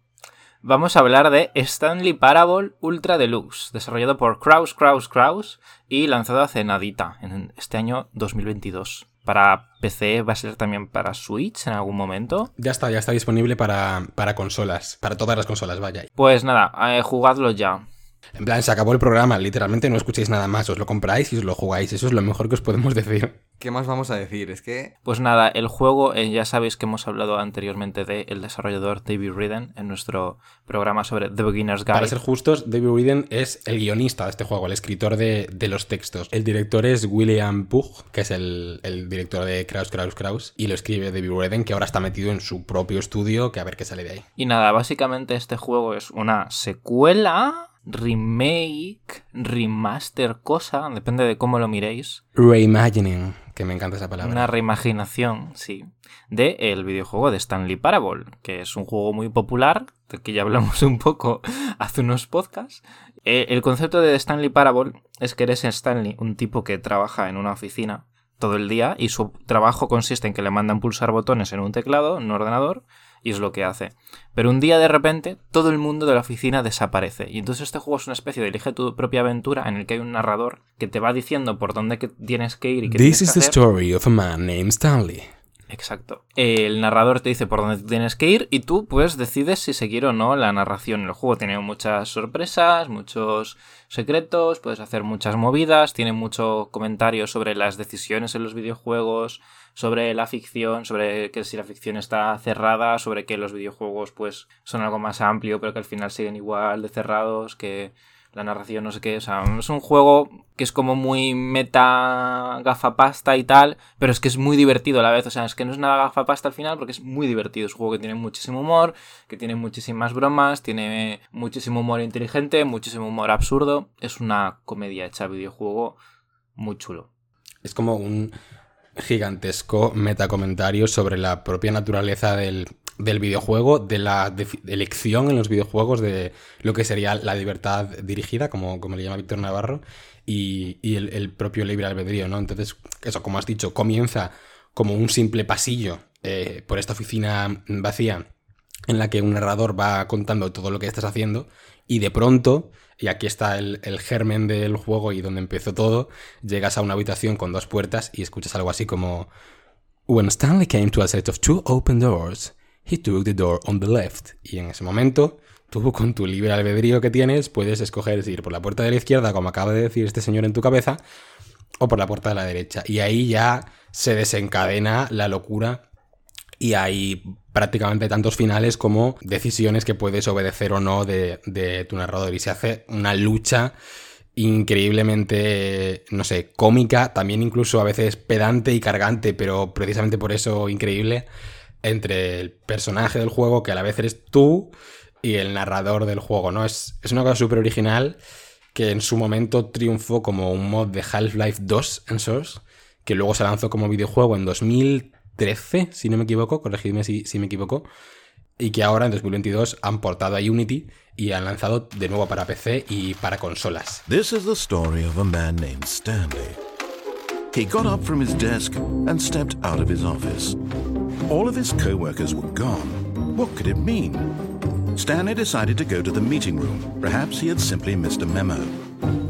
Vamos a hablar de Stanley Parable Ultra Deluxe, desarrollado por Kraus Kraus Kraus y lanzado hace nadita, en este año 2022. Para PC va a ser también para Switch en algún momento. Ya está, ya está disponible para, para consolas. Para todas las consolas, vaya. Pues nada, eh, jugadlo ya. En plan, se acabó el programa. Literalmente no escuchéis nada más. Os lo compráis y os lo jugáis. Eso es lo mejor que os podemos decir. ¿Qué más vamos a decir? Es que Pues nada, el juego, eh, ya sabéis que hemos hablado anteriormente del el desarrollador David Ridden en nuestro programa sobre The Beginner's Guide. Para ser justos, David Whedon es el guionista de este juego, el escritor de, de los textos. El director es William Pugh, que es el, el director de Kraus, Kraus, Kraus. Y lo escribe David Whedon, que ahora está metido en su propio estudio, que a ver qué sale de ahí. Y nada, básicamente este juego es una secuela, remake, remaster, cosa, depende de cómo lo miréis. Reimagining, que me encanta esa palabra. Una reimaginación, sí, de el videojuego de Stanley Parable, que es un juego muy popular, del que ya hablamos un poco hace unos podcasts. Eh, el concepto de Stanley Parable es que eres Stanley, un tipo que trabaja en una oficina todo el día y su trabajo consiste en que le mandan pulsar botones en un teclado, en un ordenador, y es lo que hace. Pero un día de repente todo el mundo de la oficina desaparece. Y entonces este juego es una especie de elige tu propia aventura en el que hay un narrador que te va diciendo por dónde que tienes que ir y qué This tienes is que the hacer. story of a man named Stanley. Exacto. El narrador te dice por dónde tienes que ir y tú pues decides si seguir o no la narración. El juego tiene muchas sorpresas, muchos secretos, puedes hacer muchas movidas, tiene mucho comentario sobre las decisiones en los videojuegos, sobre la ficción, sobre que si la ficción está cerrada, sobre que los videojuegos pues son algo más amplio pero que al final siguen igual de cerrados, que la narración no sé qué, o sea, es un juego que es como muy meta gafapasta y tal, pero es que es muy divertido a la vez, o sea, es que no es nada gafapasta al final porque es muy divertido, es un juego que tiene muchísimo humor, que tiene muchísimas bromas, tiene muchísimo humor inteligente, muchísimo humor absurdo, es una comedia hecha videojuego muy chulo. Es como un gigantesco metacomentario sobre la propia naturaleza del, del videojuego, de la elección en los videojuegos, de lo que sería la libertad dirigida, como, como le llama Víctor Navarro, y, y el, el propio libre albedrío, ¿no? Entonces, eso, como has dicho, comienza como un simple pasillo eh, por esta oficina vacía en la que un narrador va contando todo lo que estás haciendo y de pronto, y aquí está el, el germen del juego y donde empezó todo, llegas a una habitación con dos puertas y escuchas algo así como When Stanley came to a set of two open doors, he took the door on the left. Y en ese momento, tú con tu libre albedrío que tienes, puedes escoger si ir por la puerta de la izquierda, como acaba de decir este señor en tu cabeza, o por la puerta de la derecha. Y ahí ya se desencadena la locura y hay prácticamente tantos finales como decisiones que puedes obedecer o no de, de tu narrador. Y se hace una lucha increíblemente, no sé, cómica, también incluso a veces pedante y cargante, pero precisamente por eso increíble, entre el personaje del juego, que a la vez eres tú, y el narrador del juego, ¿no? Es, es una cosa súper original que en su momento triunfó como un mod de Half-Life 2 en Source, que luego se lanzó como videojuego en 2013, si no me equivoco, corregidme si, me equivoco, y que ahora en 2022 han portado a Unity y han lanzado de nuevo para PC y para consolas. This is the story of a man named Stanley. He got up from his desk and stepped out of his office. All of his co workers were gone. What could it mean? Stanley decided to go to the meeting room. Perhaps he had simply missed a memo.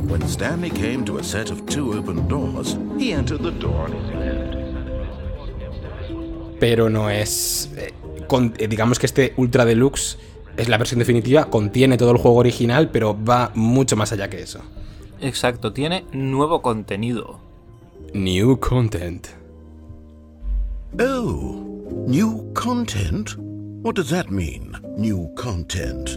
When Stanley came to a set of two open doors, he entered the door on his. Pero no es... eh, con- eh, digamos que este Ultra Deluxe es la versión definitiva, contiene todo el juego original, pero va mucho más allá que eso. Exacto, tiene nuevo contenido. New content. Oh, new content? What does that mean, new content?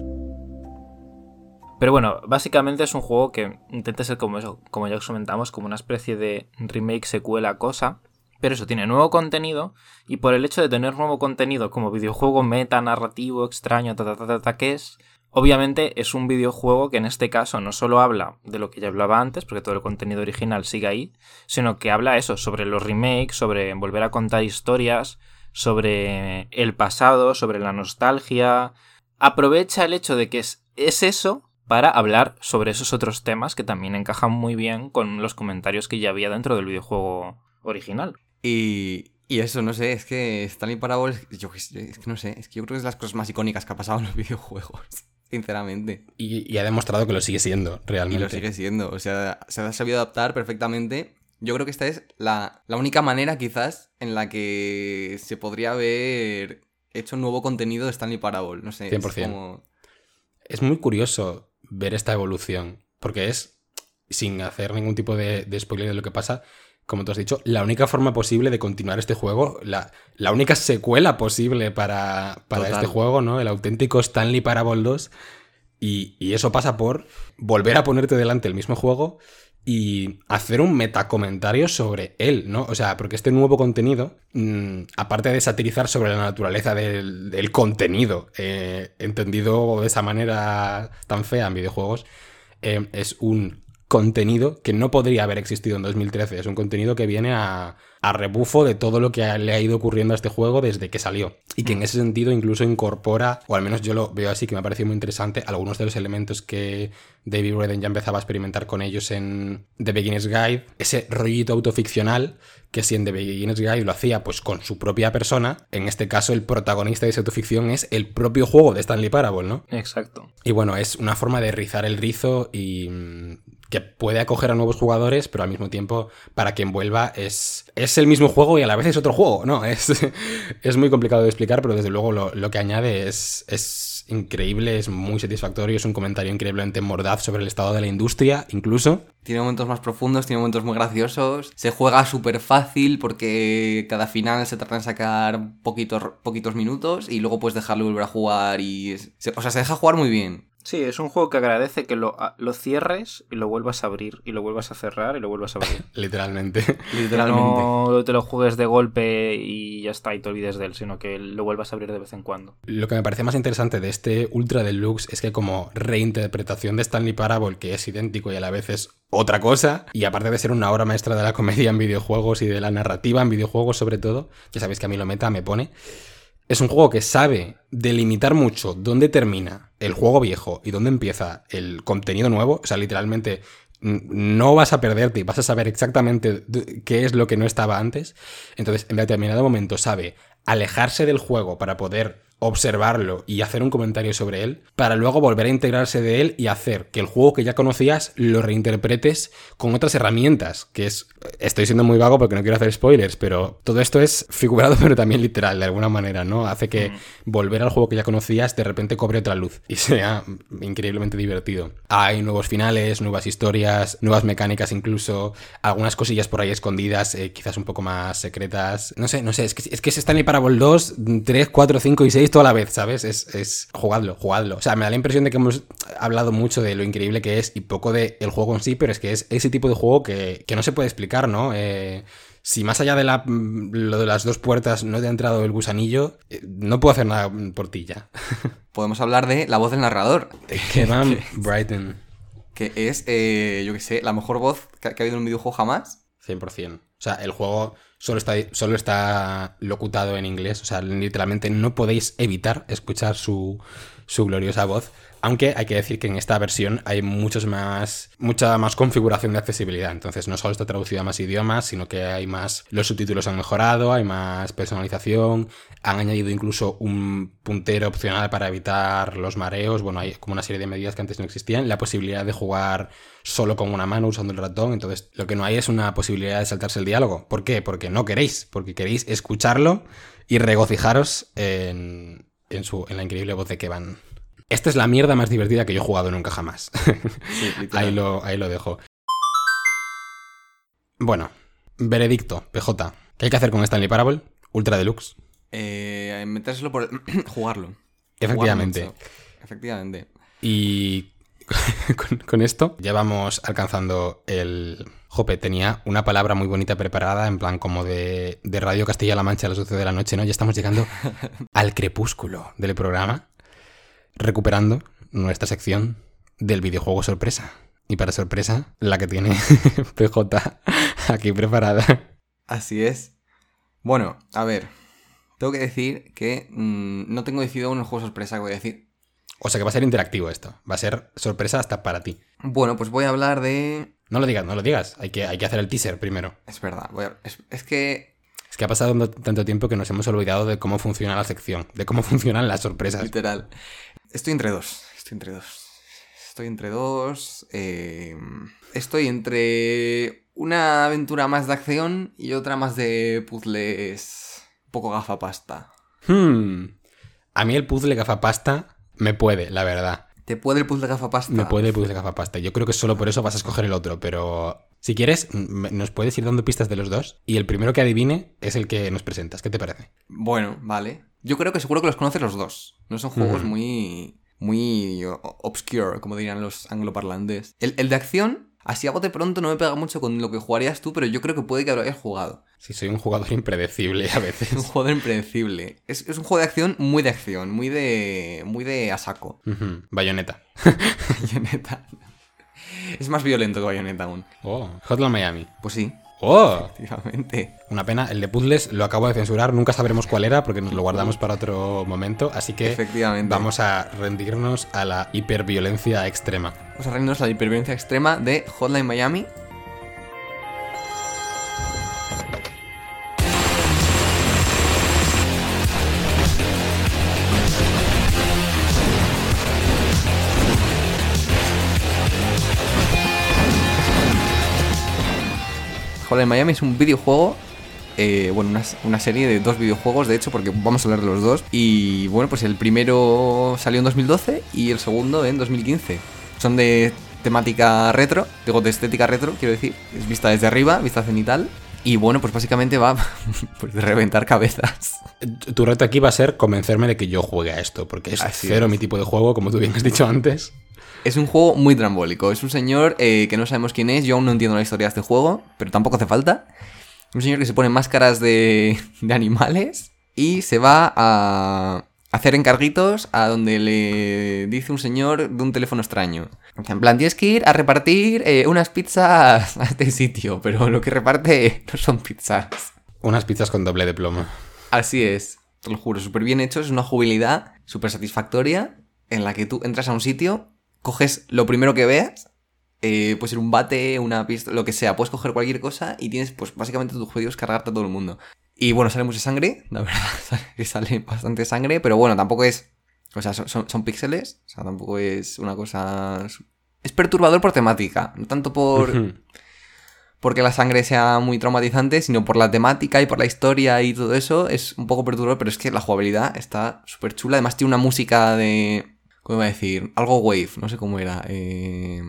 Pero bueno, básicamente es un juego que intenta ser como eso, como ya os comentamos, como una especie de remake, secuela, cosa. Pero eso tiene nuevo contenido y por el hecho de tener nuevo contenido como videojuego meta, narrativo, extraño, ta, ta, ta, ta, ta, que es, obviamente es un videojuego que en este caso no solo habla de lo que ya hablaba antes, porque todo el contenido original sigue ahí, sino que habla eso, sobre los remakes, sobre volver a contar historias, sobre el pasado, sobre la nostalgia. Aprovecha el hecho de que es, es eso para hablar sobre esos otros temas que también encajan muy bien con los comentarios que ya había dentro del videojuego original. Y, y eso, no sé, es que Stanley Parable, yo es que no sé, es que yo creo que es de las cosas más icónicas que ha pasado en los videojuegos, sinceramente. Y, y ha demostrado que lo sigue siendo, Y realmente. lo sigue siendo, o sea, se ha sabido adaptar perfectamente. Yo creo que esta es la, la única manera quizás en la que se podría haber hecho nuevo contenido de Stanley Parable, no sé. es 100%. como- Es muy curioso ver esta evolución, porque es, sin hacer ningún tipo de, de spoiler de lo que pasa, como tú has dicho, la única forma posible de continuar este juego, la, la única secuela posible para, para este juego, ¿no? El auténtico Stanley Parable 2. Y, y eso pasa por volver a ponerte delante el mismo juego y hacer un metacomentario sobre él, ¿no? O sea, porque este nuevo contenido, mm, aparte de satirizar sobre la naturaleza del, del contenido, eh, entendido de esa manera tan fea en videojuegos, eh, es un contenido que no podría haber existido en 2013. Es un contenido que viene a, a rebufo de todo lo que le ha ido ocurriendo a este juego desde que salió. Y que en ese sentido incluso incorpora, o al menos yo lo veo así, que me ha parecido muy interesante, algunos de los elementos que David Redden ya empezaba a experimentar con ellos en The Beginner's Guide. Ese rollito autoficcional que si en The Beginner's Guide lo hacía pues con su propia persona, en este caso el protagonista de esa autoficción es el propio juego de Stanley Parable, ¿no? Exacto. Y bueno, es una forma de rizar el rizo y que puede acoger a nuevos jugadores, pero al mismo tiempo, para quien vuelva, es, es el mismo juego y a la vez es otro juego, ¿no? Es, es muy complicado de explicar, pero desde luego lo, que añade es, es increíble, es muy satisfactorio, es un comentario increíblemente mordaz sobre el estado de la industria, incluso. Tiene momentos más profundos, tiene momentos muy graciosos. Se juega súper fácil porque cada final se trata de sacar poquitos, poquitos minutos y luego puedes dejarlo volver a jugar y... o sea, se deja jugar muy bien. Sí, es un juego que agradece que lo, cierres y lo vuelvas a abrir y lo vuelvas a cerrar y lo vuelvas a abrir. Literalmente. Literalmente. No te lo juegues de golpe y ya está y te olvides de él, sino que lo vuelvas a abrir de vez en cuando. Lo que me parece más interesante de este Ultra Deluxe es que como reinterpretación de Stanley Parable, que es idéntico y a la vez es otra cosa, y aparte de ser una obra maestra de la comedia en videojuegos y de la narrativa en videojuegos sobre todo, ya sabéis que a mí lo meta me pone, es un juego que sabe delimitar mucho dónde termina el juego viejo y dónde empieza el contenido nuevo, o sea, literalmente no vas a perderte y vas a saber exactamente qué es lo que no estaba antes. Entonces, en determinado momento sabe alejarse del juego para poder observarlo y hacer un comentario sobre él, para luego volver a integrarse de él y hacer que el juego que ya conocías lo reinterpretes con otras herramientas, que es, estoy siendo muy vago porque no quiero hacer spoilers, pero todo esto es figurado pero también literal de alguna manera, ¿no? Hace que volver al juego que ya conocías de repente cobre otra luz y sea increíblemente divertido. Hay nuevos finales, nuevas historias, nuevas mecánicas incluso, algunas cosillas por ahí escondidas, eh, quizás un poco más secretas. No sé, no sé, es que es, que es Stanley Parable 2, 3, 4, 5 y 6 toda la vez, ¿sabes? Es, es jugadlo, jugadlo. O sea, me da la impresión de que hemos hablado mucho de lo increíble que es y poco de el juego en sí, pero es que es ese tipo de juego que, que no se puede explicar, ¿no? Eh, si más allá de la, lo de las dos puertas no te ha entrado el gusanillo, eh, no puedo hacer nada por ti ya. Podemos hablar de la voz del narrador, Kevin Brighton, que es, eh, yo qué sé, la mejor voz que, que ha habido en un videojuego jamás. 100%. O sea, el juego solo está, solo está locutado en inglés. O sea, literalmente no podéis evitar escuchar su, su gloriosa voz. Aunque hay que decir que en esta versión hay muchos más, mucha más configuración de accesibilidad. Entonces no solo está traducido a más idiomas, sino que hay más. Los subtítulos han mejorado, hay más personalización. Han añadido incluso un puntero opcional para evitar los mareos. Bueno, hay como una serie de medidas que antes no existían. La posibilidad de jugar solo con una mano usando el ratón. Entonces, lo que no hay es una posibilidad de saltarse el diálogo. ¿Por qué? Porque no queréis. Porque queréis escucharlo y regocijaros en, en, su, en la increíble voz de Kevan. Esta es la mierda más divertida que yo he jugado nunca jamás. Sí, ahí, lo, ahí lo dejo. Bueno, veredicto, PJ. ¿Qué hay que hacer con Stanley Parable? Ultra Deluxe. Eh, metérselo por jugarlo. Efectivamente. Jugarlo. Efectivamente. Y con, con esto ya vamos alcanzando el... Jope, tenía una palabra muy bonita preparada, en plan como de, de Radio Castilla-La Mancha a las 12 de la noche, ¿no? Ya estamos llegando al crepúsculo del programa, recuperando nuestra sección del videojuego sorpresa. Y para sorpresa, la que tiene PJ aquí preparada. Así es. Bueno, a ver. Tengo que decir que mm, no tengo decidido el juego sorpresa que voy a decir. O sea que va a ser interactivo esto. Va a ser sorpresa hasta para ti. Bueno, pues voy a hablar de... No lo digas, no lo digas. Hay que, hay que hacer el teaser primero. Es verdad. voy a- Es, es que... Es que ha pasado tanto- tiempo que nos hemos olvidado de cómo funciona la sección, de cómo funcionan las sorpresas. Literal. Estoy entre dos. Estoy entre dos. Estoy entre dos. eh, estoy entre una aventura más de acción y otra más de puzzles un poco gafapasta. Hmm. A mí el puzzle gafapasta me puede, la verdad. ¿Te puede el puzzle gafapasta? Me puede el puzzle gafapasta. Yo creo que solo por eso vas a escoger el otro, pero si quieres, nos puedes ir dando pistas de los dos y el primero que adivine es el que nos presentas. ¿Qué te parece? Bueno, vale. Yo creo que seguro que los conoces los dos. No son juegos muy. muy obscure, como dirían los angloparlantes. El, el de acción, así a bote pronto no me pega mucho con lo que jugarías tú, pero yo creo que puede que lo hayas jugado. Si soy un jugador impredecible a Es un veces. juego impredecible. Es, es un juego de acción muy de acción, muy de. muy de a saco. Ujú. Bayonetta. Bayonetta. Es más violento que Bayonetta aún. Oh, Hotline Miami. Pues sí, Oh, efectivamente. una pena. El de puzzles lo acabo de censurar. Nunca sabremos cuál era porque nos lo guardamos para otro momento. Así que Efectivamente. vamos a rendirnos a la hiperviolencia extrema. Vamos a reírnos a la hipervivencia extrema de Hotline Miami. Hotline Miami es un videojuego eh, bueno, una, una serie de dos videojuegos, de hecho, porque vamos a hablar de los dos. Y bueno, pues el primero salió en 2012 y el segundo en 2015. Son de temática retro, digo de estética retro, quiero decir. Es vista desde arriba, vista cenital. Y bueno, pues básicamente va pues, de reventar cabezas. Tu reto aquí va a ser convencerme de que yo juegue a esto, porque es Así cero es. mi tipo de juego, como tú bien has dicho antes. Es un juego muy trambólico. Es un señor eh, que no sabemos quién es. Yo aún no entiendo la historia de este juego, pero tampoco hace falta. Un señor que se pone máscaras de, de animales y se va a hacer encarguitos a donde le dice un señor de un teléfono extraño. En plan, tienes que ir a repartir eh, unas pizzas a este sitio, pero lo que reparte no son pizzas. Unas pizzas con doble de plomo. Así es, te lo juro, súper bien hecho, es una jugabilidad súper satisfactoria en la que tú entras a un sitio, coges lo primero que veas, eh, puede ser un bate, una pistola, lo que sea, puedes coger cualquier cosa y tienes, pues básicamente tu juego es cargarte a todo el mundo. Y bueno, sale mucha sangre, la verdad, que sale bastante sangre, pero bueno, tampoco es, o sea, son, son, son píxeles, o sea, tampoco es una cosa... Es perturbador por temática, no tanto por porque la sangre sea muy traumatizante, sino por la temática y por la historia y todo eso. Es un poco perturbador, pero es que la jugabilidad está súper chula. Además tiene una música de... ¿Cómo iba a decir? Algo wave, no sé cómo era. Eh...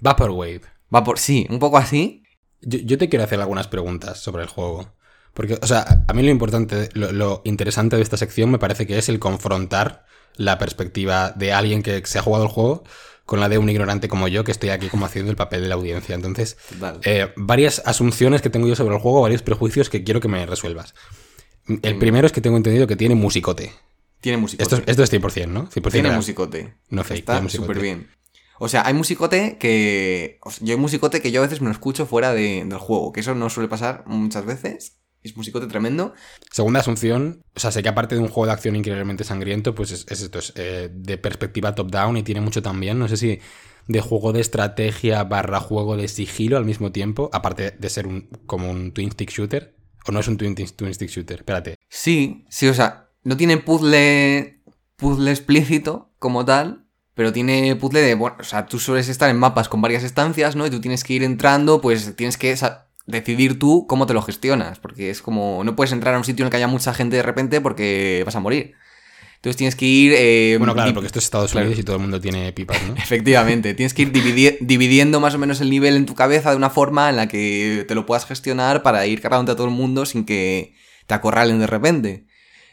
Vaporwave. Va por... Sí, un poco así. Yo, yo te quiero hacer algunas preguntas sobre el juego. Porque, o sea, a mí lo importante, lo, lo interesante de esta sección me parece que es el confrontar la perspectiva de alguien que se ha jugado el juego con la de un ignorante como yo, que estoy aquí como haciendo el papel de la audiencia. Entonces, eh, varias asunciones que tengo yo sobre el juego, varios prejuicios que quiero que me resuelvas. El Venga. primero es que tengo entendido que tiene musicote. Tiene musicote. Esto, es- esto es 100%, ¿no? 100% Tiene real. musicote. No fake, Está súper bien. O sea, hay musicote que... o sea, yo hay musicote que yo a veces me lo escucho fuera de- del juego, que eso no suele pasar muchas veces. Es musicote tremendo. Segunda asunción, o sea, sé que aparte de un juego de acción increíblemente sangriento, pues es, es esto, es eh, de perspectiva top-down y tiene mucho también, no sé si de juego de estrategia barra juego de sigilo al mismo tiempo, aparte de ser un, como un twin stick shooter, o no es un twin, twin stick shooter, espérate. Sí, sí, o sea, no tiene puzzle, puzzle explícito como tal, pero tiene puzzle de, bueno, o sea, tú sueles estar en mapas con varias estancias, ¿no? Y tú tienes que ir entrando, pues tienes que decidir tú cómo te lo gestionas, porque es como, no puedes entrar a un sitio en el que haya mucha gente de repente porque vas a morir. Entonces tienes que ir... eh, Bueno, claro, porque esto es Estados claro. Unidos y todo el mundo tiene pipas, ¿no? Efectivamente, tienes que ir dividi- dividiendo más o menos el nivel en tu cabeza de una forma en la que te lo puedas gestionar para ir cargándote a todo el mundo sin que te acorralen de repente.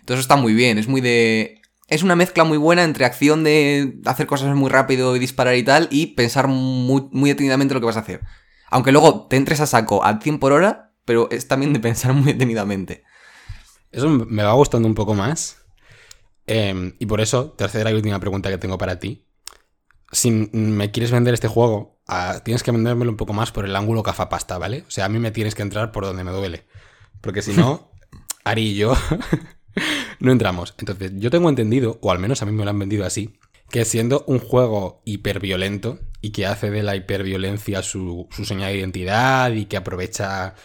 Entonces está muy bien, es muy de... es una mezcla muy buena entre acción de hacer cosas muy rápido y disparar y tal, y pensar muy, muy detenidamente lo que vas a hacer. Aunque luego te entres a saco a 100 por hora, pero es también de pensar muy detenidamente. Eso me va gustando un poco más. Em, y por eso, tercera y última pregunta que tengo para ti. Si me quieres vender este juego, ah, tienes que vendérmelo un poco más por el ángulo cafapasta, ¿vale? O sea, a mí me tienes que entrar por donde me duele. Porque si no, Ari y yo no entramos. Entonces, yo tengo entendido, o al menos a mí me lo han vendido así, que siendo un juego hiperviolento y que hace de la hiperviolencia su, su señal de identidad y que aprovecha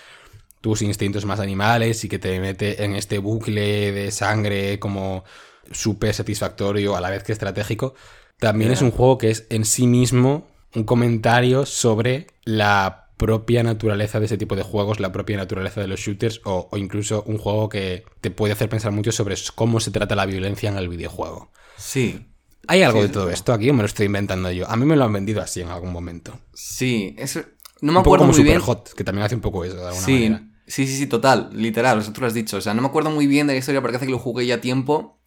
tus instintos más animales y que te mete en este bucle de sangre como súper satisfactorio a la vez que estratégico, también es un juego que es en sí mismo un comentario sobre la propia naturaleza de ese tipo de juegos, la propia naturaleza de los shooters o, incluso un juego que te puede hacer pensar mucho sobre cómo se trata la violencia en el videojuego. Sí. ¿Hay algo de todo esto aquí o me lo estoy inventando yo? A mí me lo han vendido así en algún momento. Sí, eso... No me acuerdo muy bien. Hot, que también hace un poco eso de alguna sí, manera. Sí, sí, sí, total, literal, eso tú lo has dicho. O sea, no me acuerdo muy bien de la historia porque hace que lo jugué ya tiempo.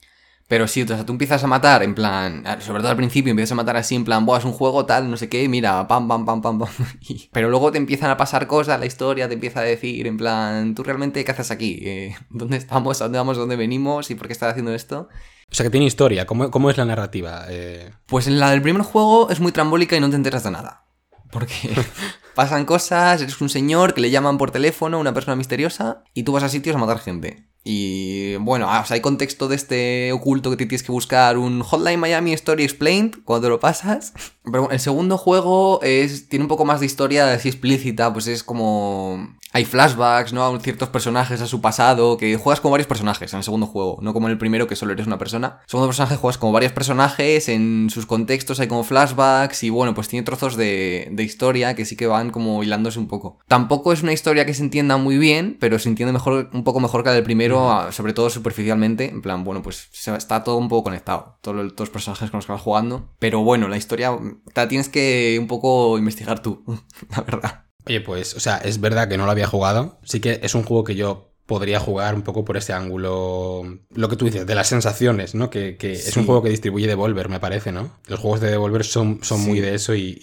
Pero sí, o sea, tú empiezas a matar en plan, sobre todo al principio empiezas a matar así en plan, Buah, es un juego tal, no sé qué, mira, pam, pam, pam, pam, pam. Pero luego te empiezan a pasar cosas, la historia te empieza a decir en plan, tú realmente qué haces aquí, eh, dónde estamos, a dónde vamos, dónde venimos y por qué estás haciendo esto. O sea, que tiene historia, ¿cómo, cómo es la narrativa? Eh... Pues en la del primer juego es muy trambólica y no te enteras de nada. Porque pasan cosas, eres un señor que le llaman por teléfono, una persona misteriosa, y tú vas a sitios a matar gente. Y bueno, ah, hay contexto de este oculto que te tienes que buscar un Hotline Miami Story Explained cuando lo pasas. Pero el segundo juego es, tiene un poco más de historia así explícita, pues es como hay flashbacks, ¿no? A ciertos personajes, a su pasado, que juegas con varios personajes en el segundo juego, no como en el primero que solo eres una persona. En el segundo personaje juegas como varios personajes, en sus contextos hay como flashbacks y bueno, pues tiene trozos de, de historia que sí que van como hilándose un poco. Tampoco es una historia que se entienda muy bien, pero se entiende mejor, un poco mejor que la del primero, sobre todo superficialmente, en plan, bueno, pues está todo un poco conectado, todos los personajes con los que vas jugando, pero bueno, la historia la tienes que un poco investigar tú, la verdad. Oye, pues, o sea, es verdad que no lo había jugado. Sí que es un juego que yo podría jugar un poco por ese ángulo. Lo que tú dices, de las sensaciones, ¿no? Que, es un juego que distribuye Devolver, me parece, ¿no? Los juegos de Devolver son, son muy de eso y,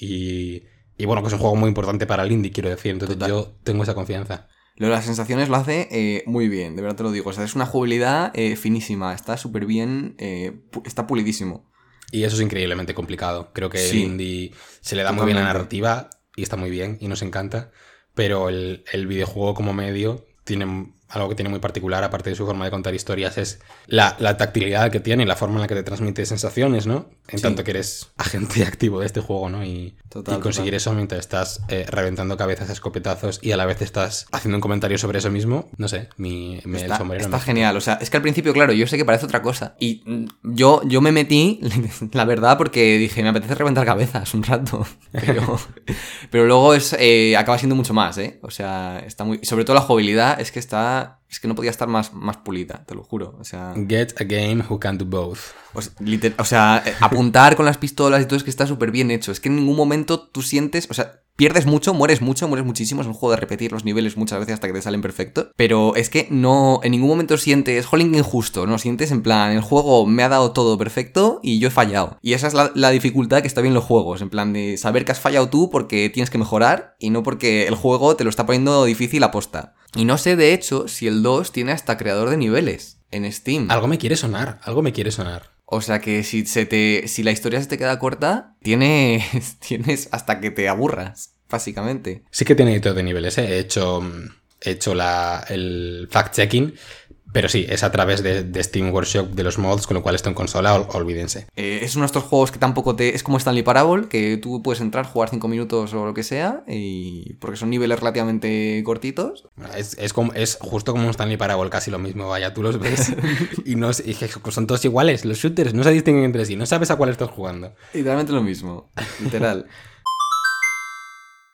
y, bueno, que es un juego muy importante para el indie, quiero decir. Entonces yo tengo esa confianza. Lo de las sensaciones lo hace eh, muy bien, de verdad te lo digo. O sea, es una jugabilidad eh, finísima, está súper bien, eh, está pulidísimo. Y eso es increíblemente complicado. Creo que el indie se le da muy bien la narrativa y está muy bien y nos encanta, pero el, el videojuego como medio tiene algo que tiene muy particular, aparte de su forma de contar historias, es la, tactilidad que tiene y la forma en la que te transmite sensaciones, ¿no? En tanto que eres agente activo de este juego, ¿no? Y, conseguir eso mientras estás eh, reventando cabezas a escopetazos y a la vez estás haciendo un comentario sobre eso mismo, no sé, mi, me, está, Está genial, o sea, es que al principio, claro, yo sé que parece otra cosa. Y yo, yo me metí, la verdad, porque dije, me apetece reventar cabezas un rato. Pero, pero luego es, eh, acaba siendo mucho más, ¿eh? O sea, está muy... Sobre todo la jugabilidad es que está es que no podía estar más, más pulida, te lo juro. O sea. Get a game who can do both. O sea, eh, apuntar con las pistolas y todo es que está súper bien hecho. Es que en ningún momento tú sientes. O sea, pierdes mucho, mueres mucho, mueres muchísimo. Es un juego de repetir los niveles muchas veces hasta que te salen perfectos. Pero es que no. En ningún momento sientes. Jolín injusto, ¿no? Sientes en plan. El juego me ha dado todo perfecto y yo he fallado. Y esa es la, la dificultad que está bien los juegos. En plan de saber que has fallado tú porque tienes que mejorar y no porque el juego te lo está poniendo difícil a posta. Y no sé, de hecho, si el 2 tiene hasta creador de niveles en Steam. Algo me quiere sonar, algo me quiere sonar. O sea que si, se te, si la historia se te queda corta, tienes, tienes hasta que te aburras, básicamente. Sí que tiene editor de niveles, ¿eh? he hecho, he hecho la, el fact-checking pero sí, es a través de, Steam Workshop de los mods, con lo cual está en consola, olvídense. Eh, es uno de estos juegos que tampoco te. Es como Stanley Parable, que tú puedes entrar, jugar 5 minutos o lo que sea, y porque son niveles relativamente cortitos. Es, es, como, es justo como un Stanley Parable, casi lo mismo, vaya, tú los ves y, no, y son todos iguales. Los shooters no se distinguen entre sí, no sabes a cuál estás jugando. Literalmente lo mismo, literal.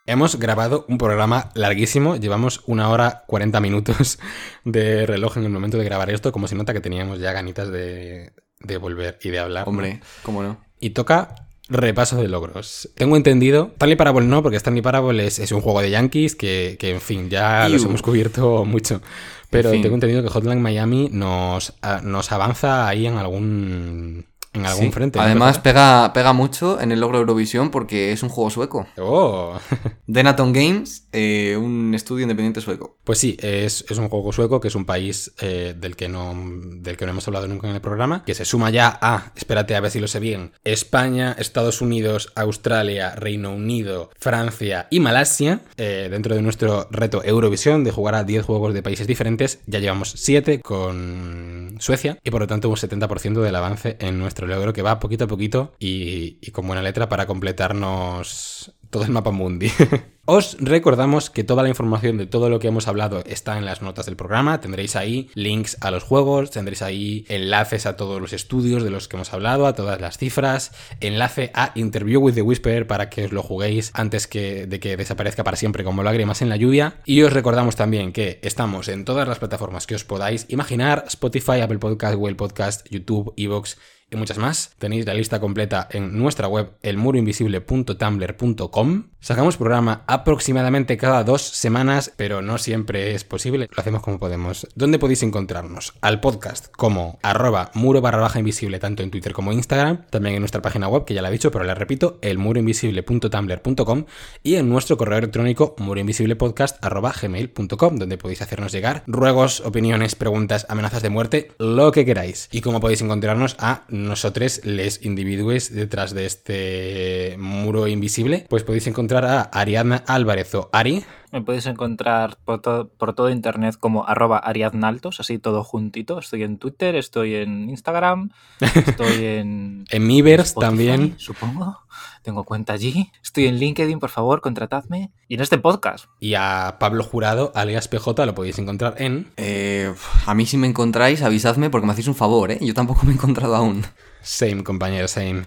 Hemos grabado un programa larguísimo, llevamos una hora 40 minutos de reloj en el momento de grabar esto, como se nota que teníamos ya ganitas de, volver y de hablar. Hombre, ¿cómo no? Y toca Repaso de logros. Tengo entendido, Stanley Parable no, porque Stanley Parable es, es un juego de Yankees que, que en fin, ya los Iu. hemos cubierto mucho. Pero fin. tengo entendido que Hotline Miami nos, a- nos avanza ahí en algún, en algún Sí. frente. Además, pega, pega mucho en el logro Eurovisión porque es un juego sueco. Oh. Denaton Games, eh, un estudio independiente sueco. Pues sí, es, es un juego sueco que es un país eh, del, que no, del que no hemos hablado nunca en el programa, que se suma ya a, espérate a ver si lo sé bien, España, Estados Unidos, Australia, Reino Unido, Francia y Malasia. Eh, dentro de nuestro reto Eurovisión de jugar a 10 juegos de países diferentes, ya llevamos 7 con Suecia y por lo tanto un 70% del avance en nuestro logro que va poquito a poquito y, con buena letra para completarnos todo el mapa mundi. Os recordamos que toda la información de todo lo que hemos hablado está en las notas del programa. Tendréis ahí links a los juegos, tendréis ahí enlaces a todos los estudios de los que hemos hablado, a todas las cifras, enlace a Interview with the Whisper para que os lo juguéis antes de que desaparezca para siempre como lágrimas en la lluvia. Y os recordamos también que estamos en todas las plataformas que os podáis imaginar, Spotify, Apple Podcast, Google Podcast, YouTube, Evox muchas más. Tenéis la lista completa en nuestra web elmuroinvisible.tumblr.com. Sacamos programa aproximadamente cada dos semanas, pero no siempre es posible. Lo hacemos como podemos. ¿Dónde podéis encontrarnos? Al podcast como arroba muro barra baja invisible, tanto en Twitter como Instagram. También en nuestra página web, que ya la he dicho, pero la repito, elmuroinvisible.tumblr.com y en nuestro correo electrónico muroinvisiblepodcast.gmail.com, donde podéis hacernos llegar ruegos, opiniones, preguntas, amenazas de muerte, lo que queráis. Y como podéis encontrarnos a nosotros, les individuos detrás de este muro invisible, pues podéis encontrar a Ariadna Álvarez o Ari, Me podéis encontrar por, to- por todo internet como arroba ariadnaltos, así todo juntito. Estoy en Twitter, estoy en Instagram, estoy en... en Miiverse Spotify, también. Supongo. Tengo cuenta allí. Estoy en LinkedIn, por favor, contratadme. Y en este podcast. Y a Pablo Jurado, alias PJ, lo podéis encontrar en Eh, a mí si me encontráis, avisadme porque me hacéis un favor, ¿eh? Yo tampoco me he encontrado aún. Same, compañero, same.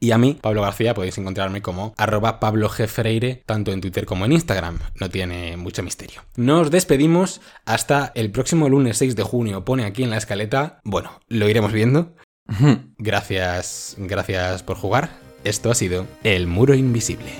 Y a mí, Pablo García, podéis encontrarme como arroba Pablo G. Freire, tanto en Twitter como en Instagram. No tiene mucho misterio. Nos despedimos hasta el próximo lunes 6 de junio. Pone aquí en la escaleta. Bueno, lo iremos viendo. Gracias, gracias por jugar. Esto ha sido El Muro Invisible.